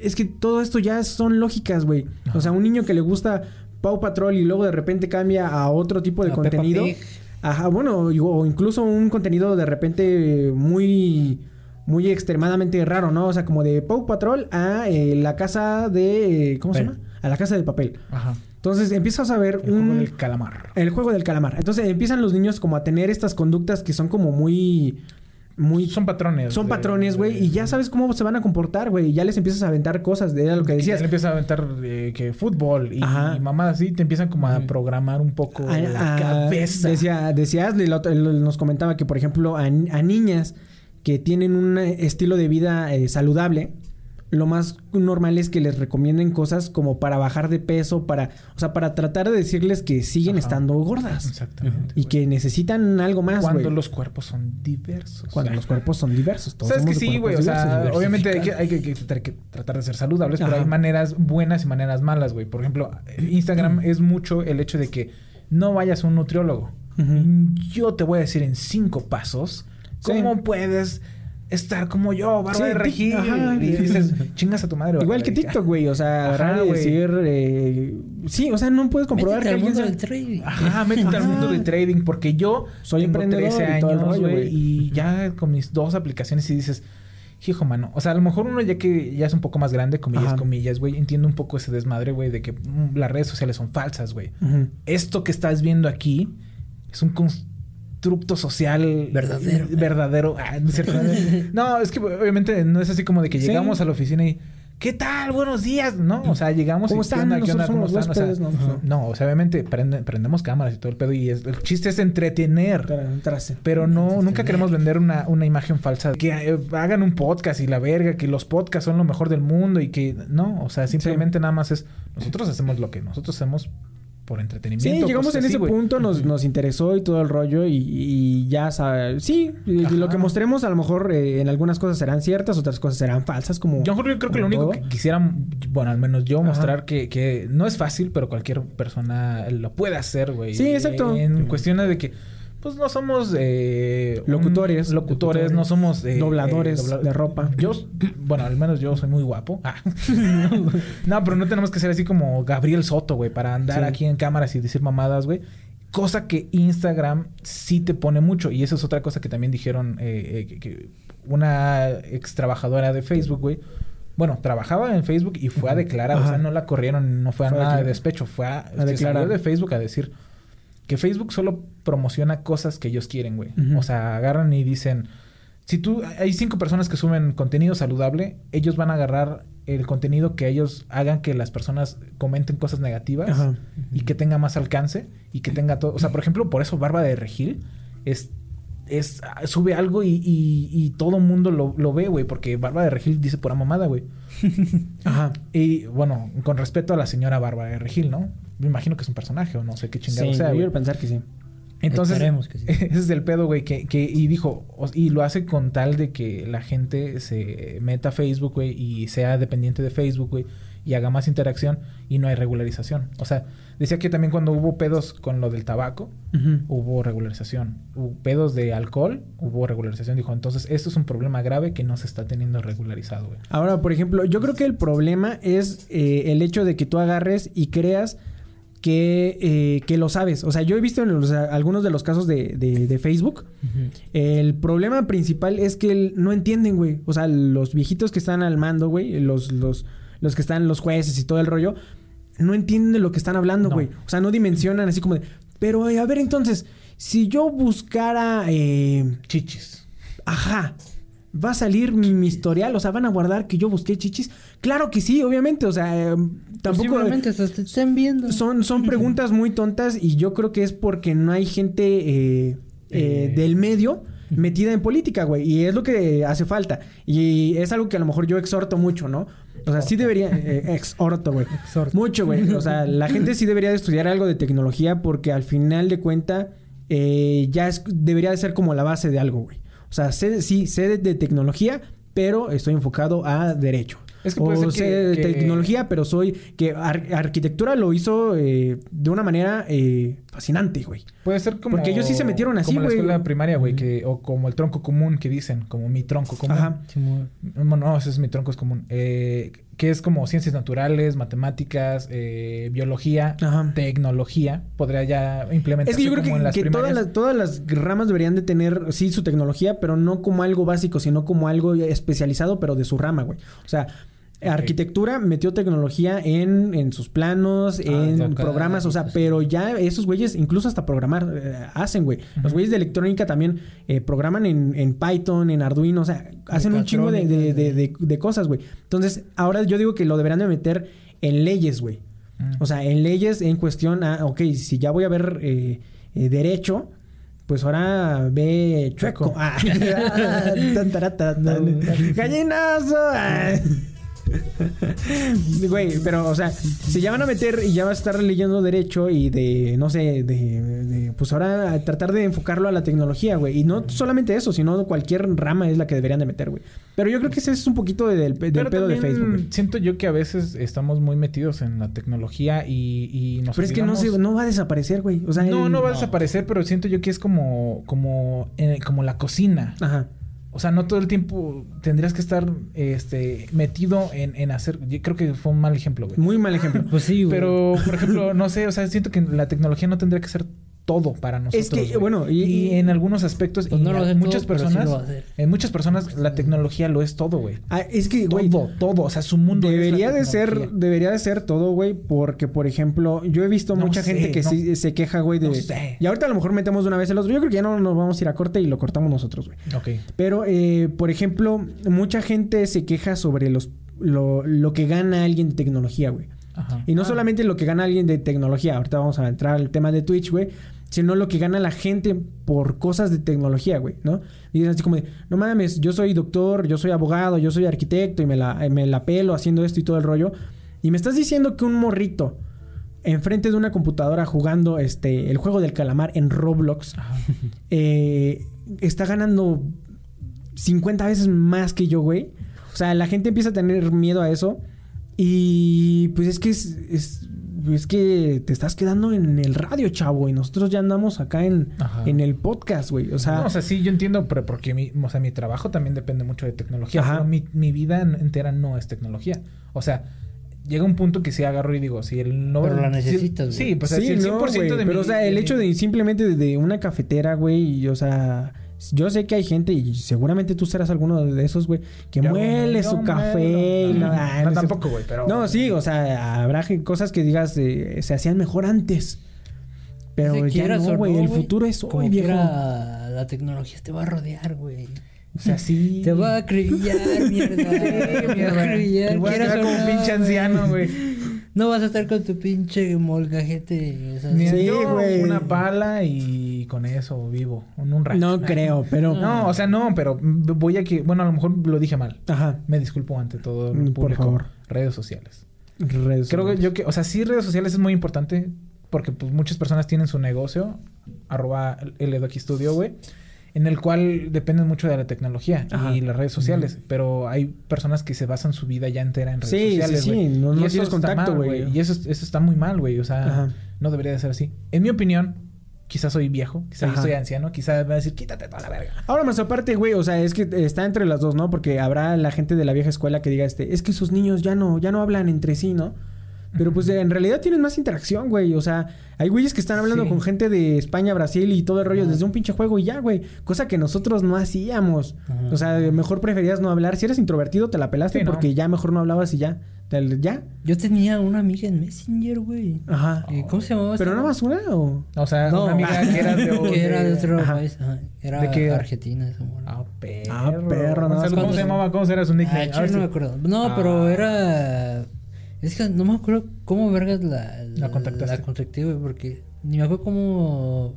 es que todo esto ya son lógicas, güey. O sea, un niño que le gusta Pau Patrol y luego de repente cambia a otro tipo de A Peppa contenido. Pig. Ajá, bueno, o incluso un contenido de repente muy muy extremadamente raro, ¿no? O sea, como de Pau Patrol a eh, la casa de ¿cómo se llama? A la casa de papel. Ajá. Entonces empiezas a ver El un juego del calamar. el juego del calamar. Entonces empiezan los niños como a tener estas conductas que son como muy muy Son patrones. son de- patrones, güey, y ya sabes cómo se van a comportar, güey, y ya les empiezas a aventar cosas de lo que Y ya decías. le empiezas a aventar eh, que fútbol y, y mamadas así, te empiezan como a programar un poco A- la a- cabeza. Decía, decía Ashley, nos comentaba que, por ejemplo, a, a niñas que tienen un estilo de vida eh, saludable, lo más normal es que les recomienden cosas como para bajar de peso, para, o sea, para tratar de decirles que siguen Ajá. estando gordas Exactamente. y que necesitan algo más, Cuando los cuerpos son diversos. Cuando los cuerpos son diversos. Todos Sabes que sí, güey. O sea, obviamente hay que, hay que- que tratar, de ser saludables, pero hay maneras buenas y maneras malas, güey. Por ejemplo, Instagram es mucho el hecho de que no vayas a un nutriólogo. Yo te voy a decir en cinco pasos Sí. cómo puedes estar como yo, barba Sí, de regil. ajá. Y dices, chingas a tu madre. Igual que de rica". TikTok, güey. O sea, agarrar y decir... eh, sí, o sea, no puedes comprobar Métete que al mundo sea- del trading. Ajá, [laughs] métete al mundo de trading porque yo Soy tengo emprendedor 13 y todo el años, rollo, güey, y ya con mis dos aplicaciones y dices, hijo, mano, o sea, a lo mejor uno ya que ya es un poco más grande, comillas, Ajá. comillas, güey, entiende un poco ese desmadre, güey, de que mm, las redes sociales son falsas, güey. Esto que estás viendo aquí es un constructo social Verdadero. verdadero. Ah, no es cierto. [laughs] No, es que obviamente no es así como de que Sí. llegamos a la oficina y ¿Qué tal? Buenos días. No, o sea, llegamos ¿Cómo y están? ¿qué onda? ¿Cómo están? O sea, huéspedes, ¿no? no, o sea, obviamente prende- prendemos cámaras y todo el pedo y es- el chiste es entretener. Pero no, nunca queremos vender una, una imagen falsa. Que eh, hagan un podcast y la verga, que los podcasts son lo mejor del mundo y que no, o sea, simplemente nada más es nosotros hacemos lo que nosotros hacemos por entretenimiento. Sí, llegamos en así, ese punto, nos, nos interesó y todo el rollo y, y ya sabes, sí, Ajá. lo que mostremos a lo mejor eh, en algunas cosas serán ciertas, otras cosas serán falsas, como... Yo creo, creo que lo único todo. que quisieran, bueno, al menos yo, Ajá. mostrar que, que no es fácil, pero cualquier persona lo puede hacer, güey. Sí, exacto. En cuestiones de que, pues no somos eh, un- Locutores. locutores, no somos eh, Dobladores dobla- de ropa. Yo, bueno, al menos yo soy muy guapo. Ah. [laughs] no, pero no tenemos que ser así como Gabriel Soto, güey, para andar Sí. aquí en cámaras y decir mamadas, güey. Cosa que Instagram sí te pone mucho. Y eso es otra cosa que también dijeron eh, eh, que, una ex trabajadora de Facebook, güey. Bueno, trabajaba en Facebook y fue a declarar. O sea, no la corrieron, no fue a Fue a nada de despecho. Fue a, se declarar. de Facebook a decir que Facebook solo promociona cosas que ellos quieren, güey. O sea, agarran y dicen... Si tú... Hay cinco personas que suben contenido saludable. Ellos van a agarrar el contenido que ellos hagan que las personas comenten cosas negativas Ajá. y que tenga más alcance y que tenga todo. O sea, por ejemplo, por eso Barba de Regil es. es sube algo y, y, y todo mundo lo, lo ve, güey, porque Barba de Regil dice pura mamada, güey. [laughs] Ajá. Y bueno, con respeto a la señora Barba de Regil, ¿no? Me imagino que es un personaje o no sé qué Sí, chingado sea, yo quiero pensar que sí. Entonces, Esperemos que sí. [laughs] ese es el pedo, güey, que, que, y dijo, y lo hace con tal de que la gente se meta a Facebook, güey, y sea dependiente de Facebook, güey, y haga más interacción, y no hay regularización. O sea, decía que también cuando hubo pedos con lo del tabaco, hubo regularización. Hubo pedos de alcohol, hubo regularización. Dijo, entonces, esto es un problema grave que no se está teniendo regularizado, güey. Ahora, por ejemplo, yo creo que el problema es eh, el hecho de que tú agarres y creas que, eh, que lo sabes. O sea, yo he visto en los- algunos de los casos de, de- de Facebook. El problema principal es que el- no entienden, güey. O sea, los viejitos que están al mando, güey, los, los, los que están los jueces y todo el rollo, no entienden de lo que están hablando, No. güey. O sea, no dimensionan así como de. Pero, eh, a ver, entonces, si yo buscara. eh, Chichis. Ajá. ¿Va a salir mi, historial? O sea, ¿van a guardar que yo busqué chichis? Claro que sí, obviamente. O sea, eh, tampoco... Posiblemente estén viendo. Son, son preguntas muy tontas y yo creo que es porque no hay gente eh, eh, Eh. del medio metida en política, güey. Y es lo que hace falta. Y es algo que a lo mejor yo exhorto mucho, ¿no? O sea, sí debería... eh, exhorto, güey. Exhorto. Mucho, güey. O sea, la gente sí debería de estudiar algo de tecnología porque al final de cuenta eh, ya es, debería de ser como la base de algo, güey. O sea, sé, sí, sé de, de tecnología, pero estoy enfocado a derecho. Es que puede o ser sé que- de que- tecnología, pero soy... Que ar- arquitectura lo hizo eh, de una manera eh, fascinante, güey. Puede ser como... Porque ellos sí se metieron así, Como la güey. escuela primaria, güey, que... O como el tronco común que dicen. Como mi tronco común. Ajá. No, no, ese es mi tronco es común. Eh, que es como ciencias naturales, matemáticas, eh, biología, Ajá. tecnología. Podría ya implementarse Es que yo creo como en que, las que todas, las, todas las ramas deberían de tener, sí, su tecnología, pero no como algo básico, sino como algo especializado, pero de su rama, güey. O sea, Arquitectura metió tecnología en, en sus planos, en acá, programas, o sea, pero ya esos güeyes, incluso hasta programar, eh, hacen, güey. Los güeyes de electrónica también eh, programan en, en Python, en Arduino, o sea, hacen un chingo de, de, de, cosas, güey. Entonces, ahora yo digo que lo deberán de meter en leyes, güey. O sea, en leyes en cuestión, ah, ok, si ya voy a ver eh, derecho, pues ahora ve chueco. Ah. [laughs] [laughs] Gallinazo. [laughs] Güey, pero, o sea, si ya van a meter y ya vas a estar leyendo derecho y de, no sé, de, de- pues ahora tratar de enfocarlo a la tecnología, güey. Y no solamente eso, sino cualquier rama es la que deberían de meter, güey. Pero yo creo que ese es un poquito de- del, del Pero pedo de Facebook, güey. siento yo que a veces estamos muy metidos en la tecnología y, y nos Pero es que no, se, no va a desaparecer, güey. O sea, No, el- no va a desaparecer, pero siento yo que es como, como, eh, como la cocina. Ajá. O sea, no todo el tiempo tendrías que estar este, metido en, en hacer. Yo creo que fue un mal ejemplo, güey. Muy mal ejemplo. Pues sí, güey. Pero, por ejemplo, no sé, o sea, siento que la tecnología no tendría que ser todo para nosotros. Es que, güey. bueno, y- en algunos aspectos, Pues y no lo en muchas todo, sí personas, lo en muchas personas la tecnología lo es todo, güey. Ah, es que, güey, Todo, todo, o sea, su mundo es la debería de ser, debería de ser todo, güey, porque, por ejemplo, yo he visto No mucha sé, gente que no- sí se queja, güey, de... no sé. Y ahorita a lo mejor metemos de una vez el otro. Yo creo que ya no nos vamos a ir a corte y lo cortamos nosotros, güey. Ok. Pero, eh, por ejemplo, mucha gente se queja sobre los lo, lo que gana alguien de tecnología, güey. Ajá. Y no Ah. solamente lo que gana alguien de tecnología, ahorita vamos a entrar al tema de Twitch, güey, sino lo que gana la gente por cosas de tecnología, güey, ¿no? Y dicen así como de, no mames, yo soy doctor, yo soy abogado, yo soy arquitecto y me la, me la pelo haciendo esto y todo el rollo. Y me estás diciendo que un morrito enfrente de una computadora jugando este, el juego del calamar en Roblox [laughs] eh, está ganando 50 veces más que yo, güey. O sea, la gente empieza a tener miedo a eso. Y pues es que es, es, es que te estás quedando en el radio, chavo. Y nosotros ya andamos acá en, Ajá. en el podcast, güey. O sea, No, o sea, sí, yo entiendo, pero porque mi, o sea, mi trabajo también depende mucho de tecnología. Ajá. pero mi, mi vida entera no es tecnología. O sea, llega un punto que sí agarro y digo, si el no... Pero la si- necesitas, Sí, güey. pues sí, si el 100% no, güey, de mi... Pero, o sea, el de hecho mi- de simplemente de una cafetera, güey, y, o sea, yo sé que hay gente, y seguramente tú serás alguno de esos, güey, que Yo- muele su muelo. café. y No, no, ah, no tampoco, güey, pero- No, sí, o sea, habrá cosas que digas eh, se hacían mejor antes. Pero Si ya no, güey, el futuro es como hoy, viejo. quiera, la tecnología te va a rodear, güey. O sea, sí. Te va a acribillar, mierda. [laughs] te va a acribillar. Te voy a quedar como no, pinche anciano, güey. No vas a estar con tu pinche molgajete. o sea, Sí, güey. una pala y con eso vivo. En un rato. No creo, pero... No, o sea, no, pero voy a que... Bueno, a lo mejor lo dije mal. Ajá. Me disculpo ante todo el por público. favor. Redes sociales. Redes Creo que yo que... O sea, sí, redes sociales es muy importante porque pues muchas personas tienen su negocio, arroba el aquí Studio, güey, en el cual dependen mucho de la tecnología Ajá. y las redes sociales, pero hay personas que se basan su vida ya entera en redes Sí, sí, sociales, sí, güey. no- Y no eso tienes contacto, güey. Y eso, eso está muy mal, güey, o sea, Ajá. no debería de ser así. En mi opinión, quizás soy viejo, quizás soy anciano, quizás me va a decir, quítate toda la verga. Ahora más aparte, güey, o sea, es que está entre las dos, ¿no? Porque habrá la gente de la vieja escuela que diga este, es que sus niños ya no, ya no hablan entre sí, ¿no? Pero pues en realidad tienen más interacción, güey. O sea, hay güeyes que están hablando Sí. con gente de España, Brasil y todo el rollo desde un pinche juego y ya, güey. Cosa que nosotros no hacíamos. Ajá. O sea, mejor preferías no hablar. Si eres introvertido, te la pelaste Sí, ¿no? porque ya mejor no hablabas y ya. ¿Ya? Yo tenía una amiga en Messenger, güey. Ajá. Eh, ¿Cómo se llamaba? ¿Pero nada más una o...? O sea, No. una amiga que era de... [laughs] que era de otro Ajá. país. ajá. Era ¿De qué? Argentina esa. Ah, perro. Ah, perro, nada más ¿Cómo se llamaba? ¿Cómo era su nickname? Ah, chile, no me acuerdo. No, Ah. pero era. Es que no me acuerdo cómo vergas la. La contactaste. La contacté, güey, porque ni me acuerdo cómo.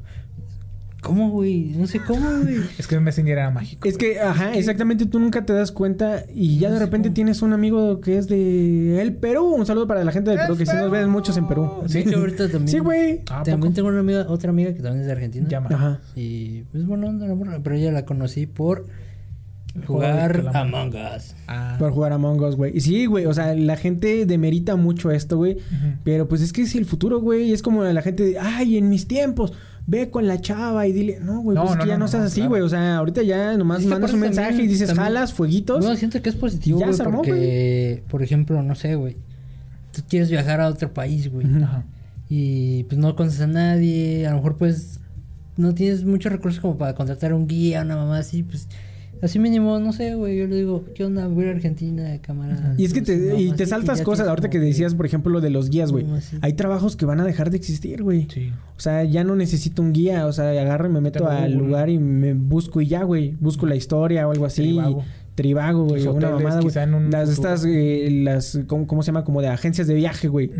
¿Cómo, güey? No sé cómo, güey. [laughs] Es que Messenger era mágico. Es que, ajá, exactamente, tú nunca te das cuenta y ya de No repente cómo. tienes un amigo que es de el Perú. Un saludo para la gente del Perú, que sí nos ven muchos en Perú. Ahorita también. Sí, güey. Ah, ¿a También tengo una amiga, otra amiga que también es de Argentina. Llama. Ajá. Y pues bueno, onda la pero ella la conocí por jugar. Among Us. Ah. Por jugar a Us, güey. Y sí, güey, o sea, la gente demerita mucho esto, güey. Pero pues es que es el futuro, güey. Es como la gente de, ay, en mis tiempos, ve con la chava y dile, no, güey, No, pues es no, que ya no, no, seas no, así, claro. güey. O sea, ahorita ya nomás Es que mandas un mensaje también- y dices, también- jalas, fueguitos. No, siento que es positivo, Ya güey, se armó, porque, por ejemplo, no sé, güey. Tú quieres viajar a otro país, güey. Ujú. Ajá. Y pues no conoces a nadie. A lo mejor, pues, no tienes muchos recursos como para contratar un guía, una mamá así, pues. Así mínimo, no sé, güey. Yo le digo, ¿qué onda? Voy a Argentina, camarada. Y es que te, no, y te saltas cosas, ahorita que decías, por ejemplo, lo de los guías, güey. Hay trabajos que van a dejar de existir, güey. Sí. O sea, ya no necesito un guía, o sea, agarro y me meto al lugar y me busco y ya, güey. Busco la historia o algo así. Trivago, güey, Los una mamada, güey. Las futuro. estas, eh, las, ¿cómo, cómo se llama? Como de agencias de viaje, güey.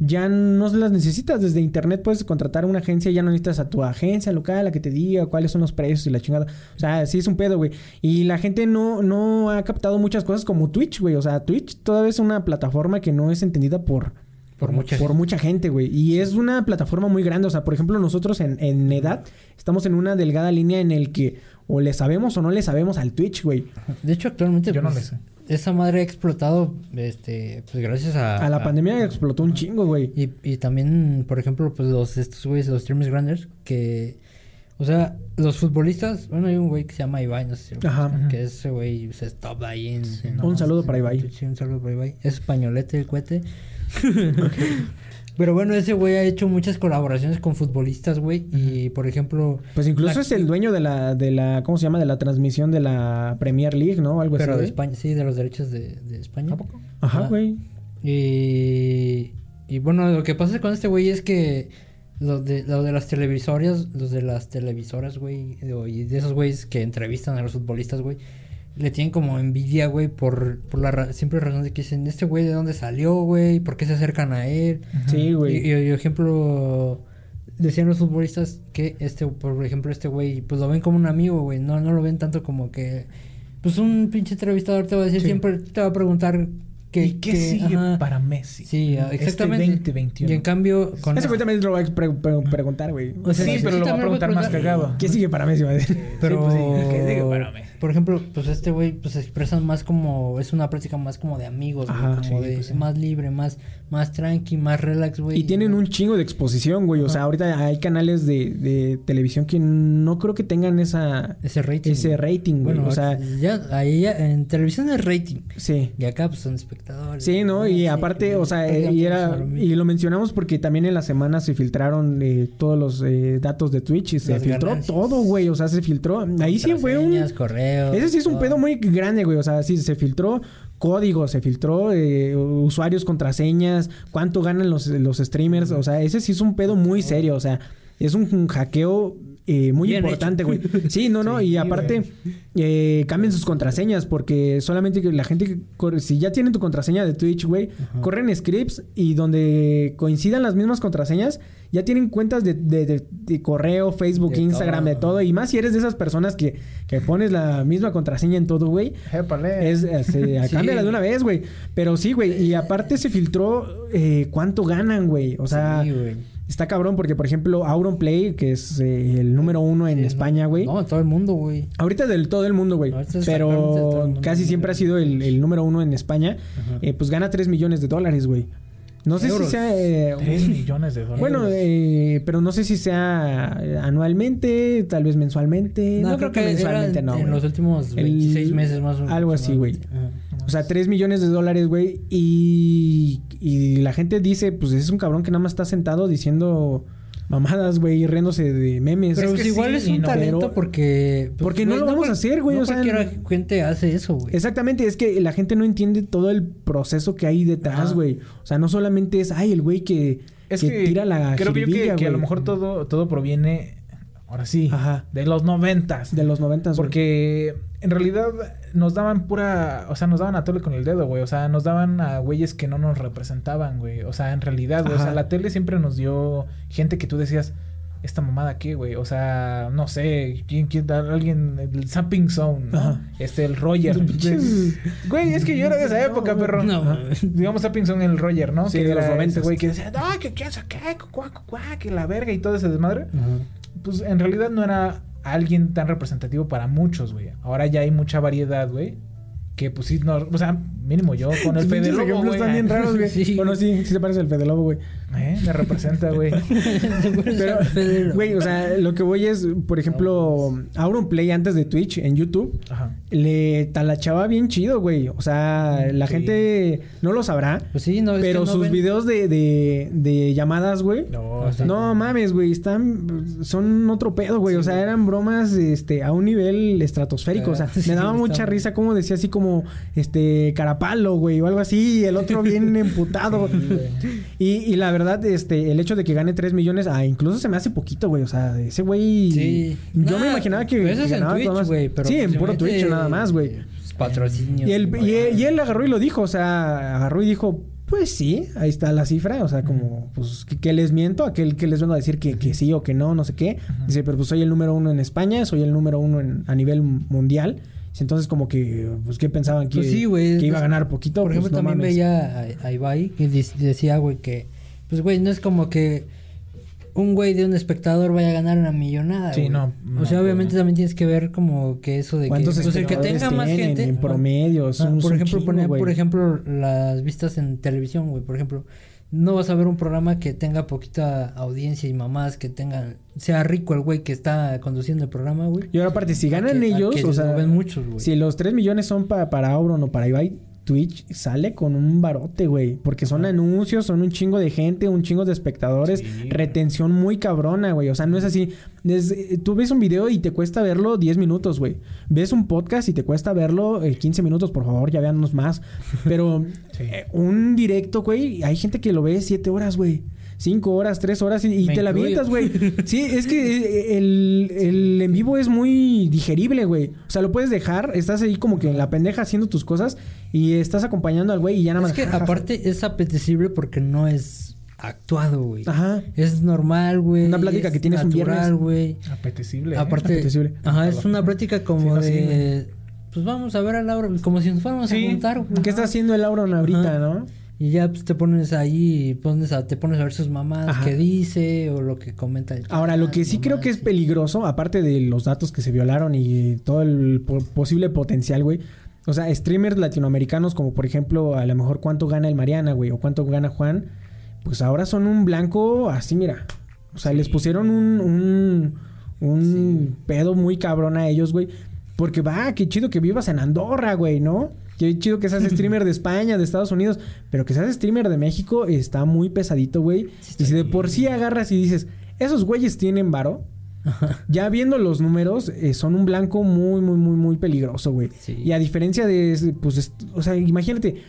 Ya no las necesitas. Desde internet puedes contratar una agencia, ya no necesitas a tu agencia local a que te diga cuáles son los precios y la chingada. O sea, sí es un pedo, güey. Y la gente no, no ha captado muchas cosas como Twitch, güey. O sea, Twitch todavía es una plataforma que no es entendida por, Por mucha por gente. mucha gente, güey. Y es una plataforma muy grande. O sea, por ejemplo, nosotros en, en edad estamos en una delgada línea en el que o le sabemos o no le sabemos al Twitch, güey. De hecho, actualmente. Yo no pues, le sé. Esa madre ha explotado, este, pues gracias a. A la pandemia explotó un chingo, güey. Y, y también, por ejemplo, pues los estos güeyes, los streamers grandes, que. O sea, los futbolistas, bueno, hay un güey que se llama Ibai, no sé si Ajá. que ese güey se stop ahí en, en- Un saludo para Ibai. Sí, un saludo para Ibai. Es españolete el cohete. [laughs] Pero bueno, ese güey ha hecho muchas colaboraciones con futbolistas, güey. Y por ejemplo. Pues incluso la- es el dueño de la, de la, ¿cómo se llama? De la transmisión de la Premier League, ¿no? Algo Pero así. de güey. España, sí, de los derechos de, de España. ¿A poco? Ajá, güey. Y, y bueno, lo que pasa con este güey es que los de, los de las televisoras, los de las televisoras, güey, y de esos güeyes que entrevistan a los futbolistas, güey, le tienen como envidia, güey, por, por la ra- simple razón de que dicen, este güey de dónde salió, güey, por qué se acercan a él. Sí, Y, güey. y, y, ejemplo, decían los futbolistas que este, por ejemplo, este güey, pues lo ven como un amigo, güey, no, no lo ven tanto como que, pues un pinche entrevistador te va a decir, Sí. siempre te va a preguntar que, ¿Y qué que- sigue ajá. para Messi? Sí, Este exactamente. 2021. Y en cambio, con Ese güey también lo va a pre- pre- preguntar, güey. O sea, sí, sí, pero sí, lo va a preguntar voy a más cagado. ¿Qué sigue para Messi? va a decir? Pero, pues sí, [laughs] ¿qué digo? Espérame. por ejemplo, pues este güey, pues se expresan más como, es una práctica más como de amigos, güey, como sí, de pues sí. más libre, más, más tranqui, más relax, güey. Y tienen un chingo de exposición, güey. O sea, ahorita hay canales de, de televisión que no creo que tengan esa ese rating. ese güey. rating, güey. Bueno, o sea, ya, ahí ya, en televisión es rating. sí. Y acá pues son Sí, ¿no? Y aparte, o sea, y era y lo mencionamos porque también en la semana se filtraron eh, todos los eh, datos de Twitch y se Las filtró ganancias. todo, güey, o sea, se filtró. Ahí sí fue un correos, Ese sí es un todo. pedo muy grande, güey, o sea, sí se filtró código, se filtró eh, usuarios, contraseñas, cuánto ganan los, los streamers, o sea, ese sí es un pedo muy serio, o sea, es un, un hackeo eh, muy Bien importante, güey. Sí, no, no, [laughs] y aparte eh, cambien sus contraseñas porque solamente que la gente que corre, si ya tienen tu contraseña de Twitch, güey, corren scripts y donde coincidan las mismas contraseñas, ya tienen cuentas de, de- de- de correo, Facebook, Instagram, todo. de todo, y más si eres de esas personas que, que pones la misma contraseña en todo, güey. Épale. Es, eh, [laughs] Sí. cámbiala de una vez, güey. Pero sí, güey. Y aparte se filtró eh, cuánto ganan, güey. O sea, Sí. Está cabrón porque, por ejemplo, Auronplay, que es eh, el número uno en Sí, España, güey. No, en todo el mundo, güey. Ahorita del todo el mundo, güey. Pero mundo. casi siempre ha sido el, el número uno en España. Eh, pues gana 3 millones de dólares, güey. No sé Euros. si sea... eh, 3 millones de dólares. bueno, eh, pero no sé si sea anualmente, tal vez mensualmente. No, creo que, mensualmente, en, no. en los últimos El- 26 meses más o menos. algo así, güey. O sea, 3 millones de dólares, güey. Y, y la gente dice, pues es un cabrón que nada más está sentado diciendo mamadas, güey, y riéndose de memes. Pero Es que pues igual sí es y un no, talento pero- porque... pues, Porque no lo vamos cual- a hacer, güey, No o sea, cualquiera gente hace eso, güey. Exactamente, es que la gente no entiende todo el proceso que hay detrás, güey. O sea, no solamente es, ay, el güey que, Es que que, tira la creo yo que, que a lo mejor todo, todo proviene, ahora sí, Ajá. de los noventas. De los noventas, güey. Porque en realidad nos daban pura, o sea, nos daban a tole con el dedo, güey. O sea, nos daban a güeyes que no nos representaban, güey. O sea, en realidad, güey. O sea, la tele siempre nos dio gente que tú decías, esta mamada qué, güey. O sea, no sé, ¿quién, quién, alguien, el Zapping Zone, ¿no? Ajá. Este, el Roger. [laughs] Güey, es que yo era de esa No, época, perro. No, Ajá. Digamos Zapping Zone, el Roger, ¿no? Sí, que de los era ese noventas. güey que decía, ay, que quién sabe qué, cuá, cuá, cuá, que la verga y todo ese desmadre Ajá. Pues en realidad no era alguien tan representativo para muchos, güey. Ahora ya hay mucha variedad, güey. Que pues sí, no, o sea, Mínimo yo, [laughs] con el Fede Lobo, ejemplos güey. están bien raros, güey. [laughs] Sí. Bueno, sí, sí se parece al Fede Lobo, güey. Eh, Me representa, güey. [laughs] Pero, güey, o sea, lo que voy es, por ejemplo, Auronplay antes de Twitch en YouTube, Ajá. le talachaba bien chido, güey. O sea, la Sí. gente no lo sabrá, Pues sí, no, es pero que no sus ven- videos de, de, de llamadas, güey. No, Ah. No mames, güey, están son otro pedo, güey, o sea, eran bromas este a un nivel estratosférico, o sea, Ah, [laughs] sí, me daba mucha está- risa como decía así como este carapalo, güey, o algo así, y el otro bien [laughs] emputado. y, y la verdad este el hecho de que gane 3 millones, ah, incluso se me hace poquito, güey, o sea, ese güey Sí. yo me imaginaba que, eso que es en ganaba Twitch, todo más. pero Sí, en pues, puro Twitch nada más, güey. pues, Patrocinio. Y él, y, él, y él agarró y lo dijo, o sea, agarró y dijo, pues sí, ahí está la cifra, o sea, como, pues, que, que les miento, aquel que les vengo a decir que, que sí o que no, no sé qué. Dice, pero pues soy el número uno en España, soy el número uno en- a nivel mundial. Entonces, como que, pues, ¿qué pensaban? ¿Que, Pues sí, que iba a ganar poquito? Por Pues, ejemplo, no también mames. veía a, a Ibai que decía, güey, que... Pues, güey, no es como que un güey de un espectador vaya a ganar una millonada, Sí, güey. no, no, o sea, obviamente también tienes que ver como que eso de que... ¿Cuántos Pues el que tenga más gente... en promedio? Es Ah, por ejemplo, chingo, por ejemplo, las vistas en televisión, güey. Por ejemplo, no vas a ver un programa que tenga poquita audiencia y mamás que tengan... Sea rico el güey que está conduciendo el programa, güey. Y ahora, aparte, si ganan que- ellos, o sea, ven muchos, güey. si los 3 millones son pa- para Auron o para Ibai, Twitch sale con un barote, güey. Porque son anuncios, son un chingo de gente, un chingo de espectadores, Sí. retención muy cabrona, güey. O sea, no es así. Tú ves un video y te cuesta verlo 10 minutos, güey. Ves un podcast y te cuesta verlo eh, 15 minutos, por favor, ya véannos más. Pero [laughs] Sí. eh, un directo, güey, hay gente que lo ve 7 horas, güey. 5 horas, 3 horas y, y te la avientas, güey. [laughs] Sí, es que eh, el, el en vivo es muy digerible, güey. O sea, lo puedes dejar, estás ahí como que en la pendeja haciendo tus cosas y estás acompañando al güey y ya nada Es más. que aparte es apetecible porque no es actuado, güey. Ajá. Es normal, güey. Una plática es que tienes un natural, viernes. güey. Apetecible. ¿eh? Aparte, Apetecible. ajá, es una plática como Sí, no, sí, de pues vamos a ver a Laura, como si nos fuéramos Sí. a juntar, güey. ¿Qué está haciendo el Auron ahorita, Ajá. no? Y ya pues, te pones ahí y pones a, te pones a ver sus mamás Ajá. que dice o lo que comenta. el Ahora, lo que sí creo que es peligroso, aparte de los datos que se violaron y todo el po- posible potencial, güey. O sea, streamers latinoamericanos como por ejemplo, a lo mejor cuánto gana el Mariana, güey, o cuánto gana Juan, pues ahora son un blanco así, mira. O sea, les pusieron un, un, un pedo muy cabrón a ellos, güey. Porque va, qué chido que vivas en Andorra, güey, ¿no? Qué chido que seas [laughs] streamer de España, de Estados Unidos, pero que seas streamer de México está muy pesadito, güey. y si de por sí agarras y dices, esos güeyes tienen varo, ya viendo los números, eh, son un blanco muy, muy, muy, muy peligroso, güey. Sí. Y a diferencia de, pues, o sea, imagínate,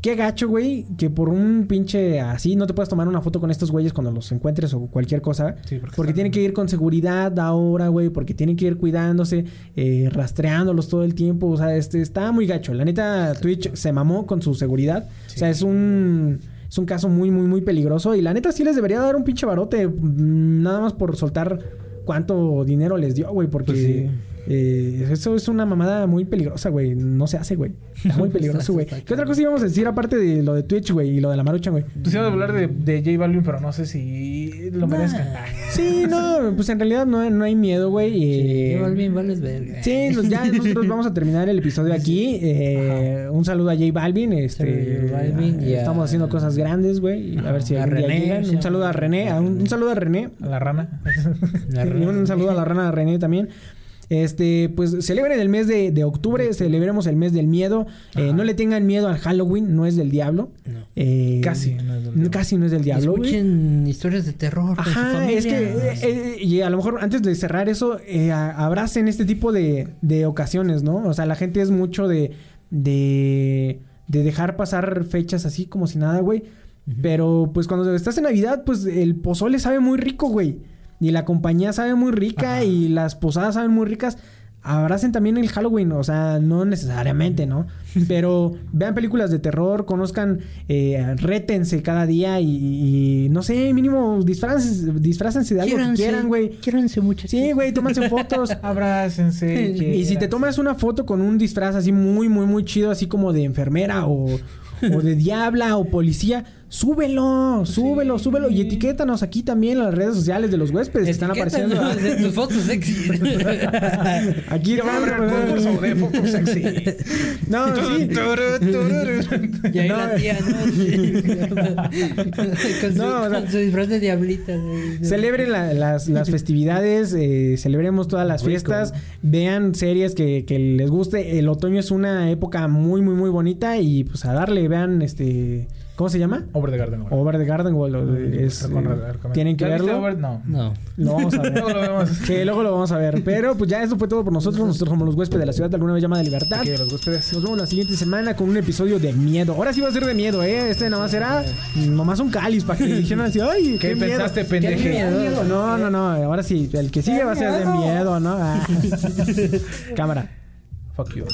qué gacho, güey, que por un pinche así no te puedas tomar una foto con estos güeyes cuando los encuentres o cualquier cosa. Sí, porque porque tienen que ir con seguridad ahora, güey, porque tienen que ir cuidándose, eh, rastreándolos todo el tiempo. O sea, este está muy gacho. La neta, Twitch se mamó con su seguridad. O sea, es un. Es un caso muy, muy, muy peligroso. Y la neta sí les debería dar un pinche barote. mm, Nada más por soltar cuánto dinero les dio, güey. Porque Pues sí. Eh, eso es una mamada muy peligrosa, güey. No se hace, güey. Está muy [laughs] peligroso, güey. ¿Qué otra cosa íbamos a decir aparte de lo de Twitch, güey? Y lo de la marucha, güey. Tú sí ibas a hablar de, de J Balvin, pero no sé si lo merezcan. Sí, no, pues en realidad no, no hay miedo, güey. eh, Igual bien vales verga. Sí, pues ya nosotros vamos a terminar el episodio aquí. Eh, un saludo a J Balvin. Este, J Balvin y a- estamos haciendo cosas grandes, güey. A ver si A René, llegan. Un saludo a René. a un, un saludo a René. A la rana. La [laughs] Y un saludo a la rana René también. Este, pues celebren el mes de, de octubre, celebremos el mes del miedo. Eh, no le tengan miedo al Halloween, no es del diablo. No. Eh, Casi no es del diablo. Casi no es del diablo. Escuchen historias de terror su Ajá, es que, eh, y a lo mejor antes de cerrar eso, abracen este tipo de, de ocasiones, ¿no? O sea, la gente es mucho de, de, de dejar pasar fechas así como si nada, güey. Pero pues cuando estás en Navidad, pues el pozole sabe muy rico, güey. Y la compañía sabe muy rica y las posadas saben muy ricas. Abracen también el Halloween, o sea, no necesariamente, ¿no? [laughs] Pero vean películas de terror, conozcan, eh, rétense cada día y, y, no sé, mínimo disfrácense, disfrácense de algo que quieran, güey. Quiéranse mucho. Sí, güey, tómense fotos. [laughs] Abrácense. [laughs] Y si te tomas una foto con un disfraz así muy, muy, muy chido, así como de enfermera o, o de diabla o policía, Súbelo, súbelo, súbelo. Y etiquétanos aquí también en las redes sociales de los huéspedes que están apareciendo. Tus fotos sexy. [laughs] Aquí va a haber están, concurso de fotos sexy. No, [laughs] sí. Y ahí No, la tía, [laughs] ¿no? con, su, No, o sea- con su disfraz de diablita. Celebren la- las, las festividades, eh, celebremos todas las Rico. fiestas, vean series que, que les guste. El otoño es una época muy, muy, muy bonita y pues a darle, vean este... ¿Cómo se llama? Over the Garden Wall. Over the Garden Wall. o- es, tienen que ¿Ya viste verlo. Over? No. No. Lo vamos a [laughs] ver. Luego lo vemos. Que luego lo vamos a ver. Pero pues ya eso fue todo por nosotros. Nosotros somos los huéspedes de la ciudad de alguna vez llamada Libertad. De los huéspedes. Nos vemos la siguiente semana con un episodio de miedo. Ahora sí va a ser de miedo, ¿eh? Este nomás será nomás un cáliz para que [laughs] dijeran así, ¡ay! ¿Qué, miedo! pensaste, Qué pendeje? miedo. No, no, no. Ahora sí, el que sigue va a ser de miedo, ¿no? Ah. [laughs] Cámara. Fuck you.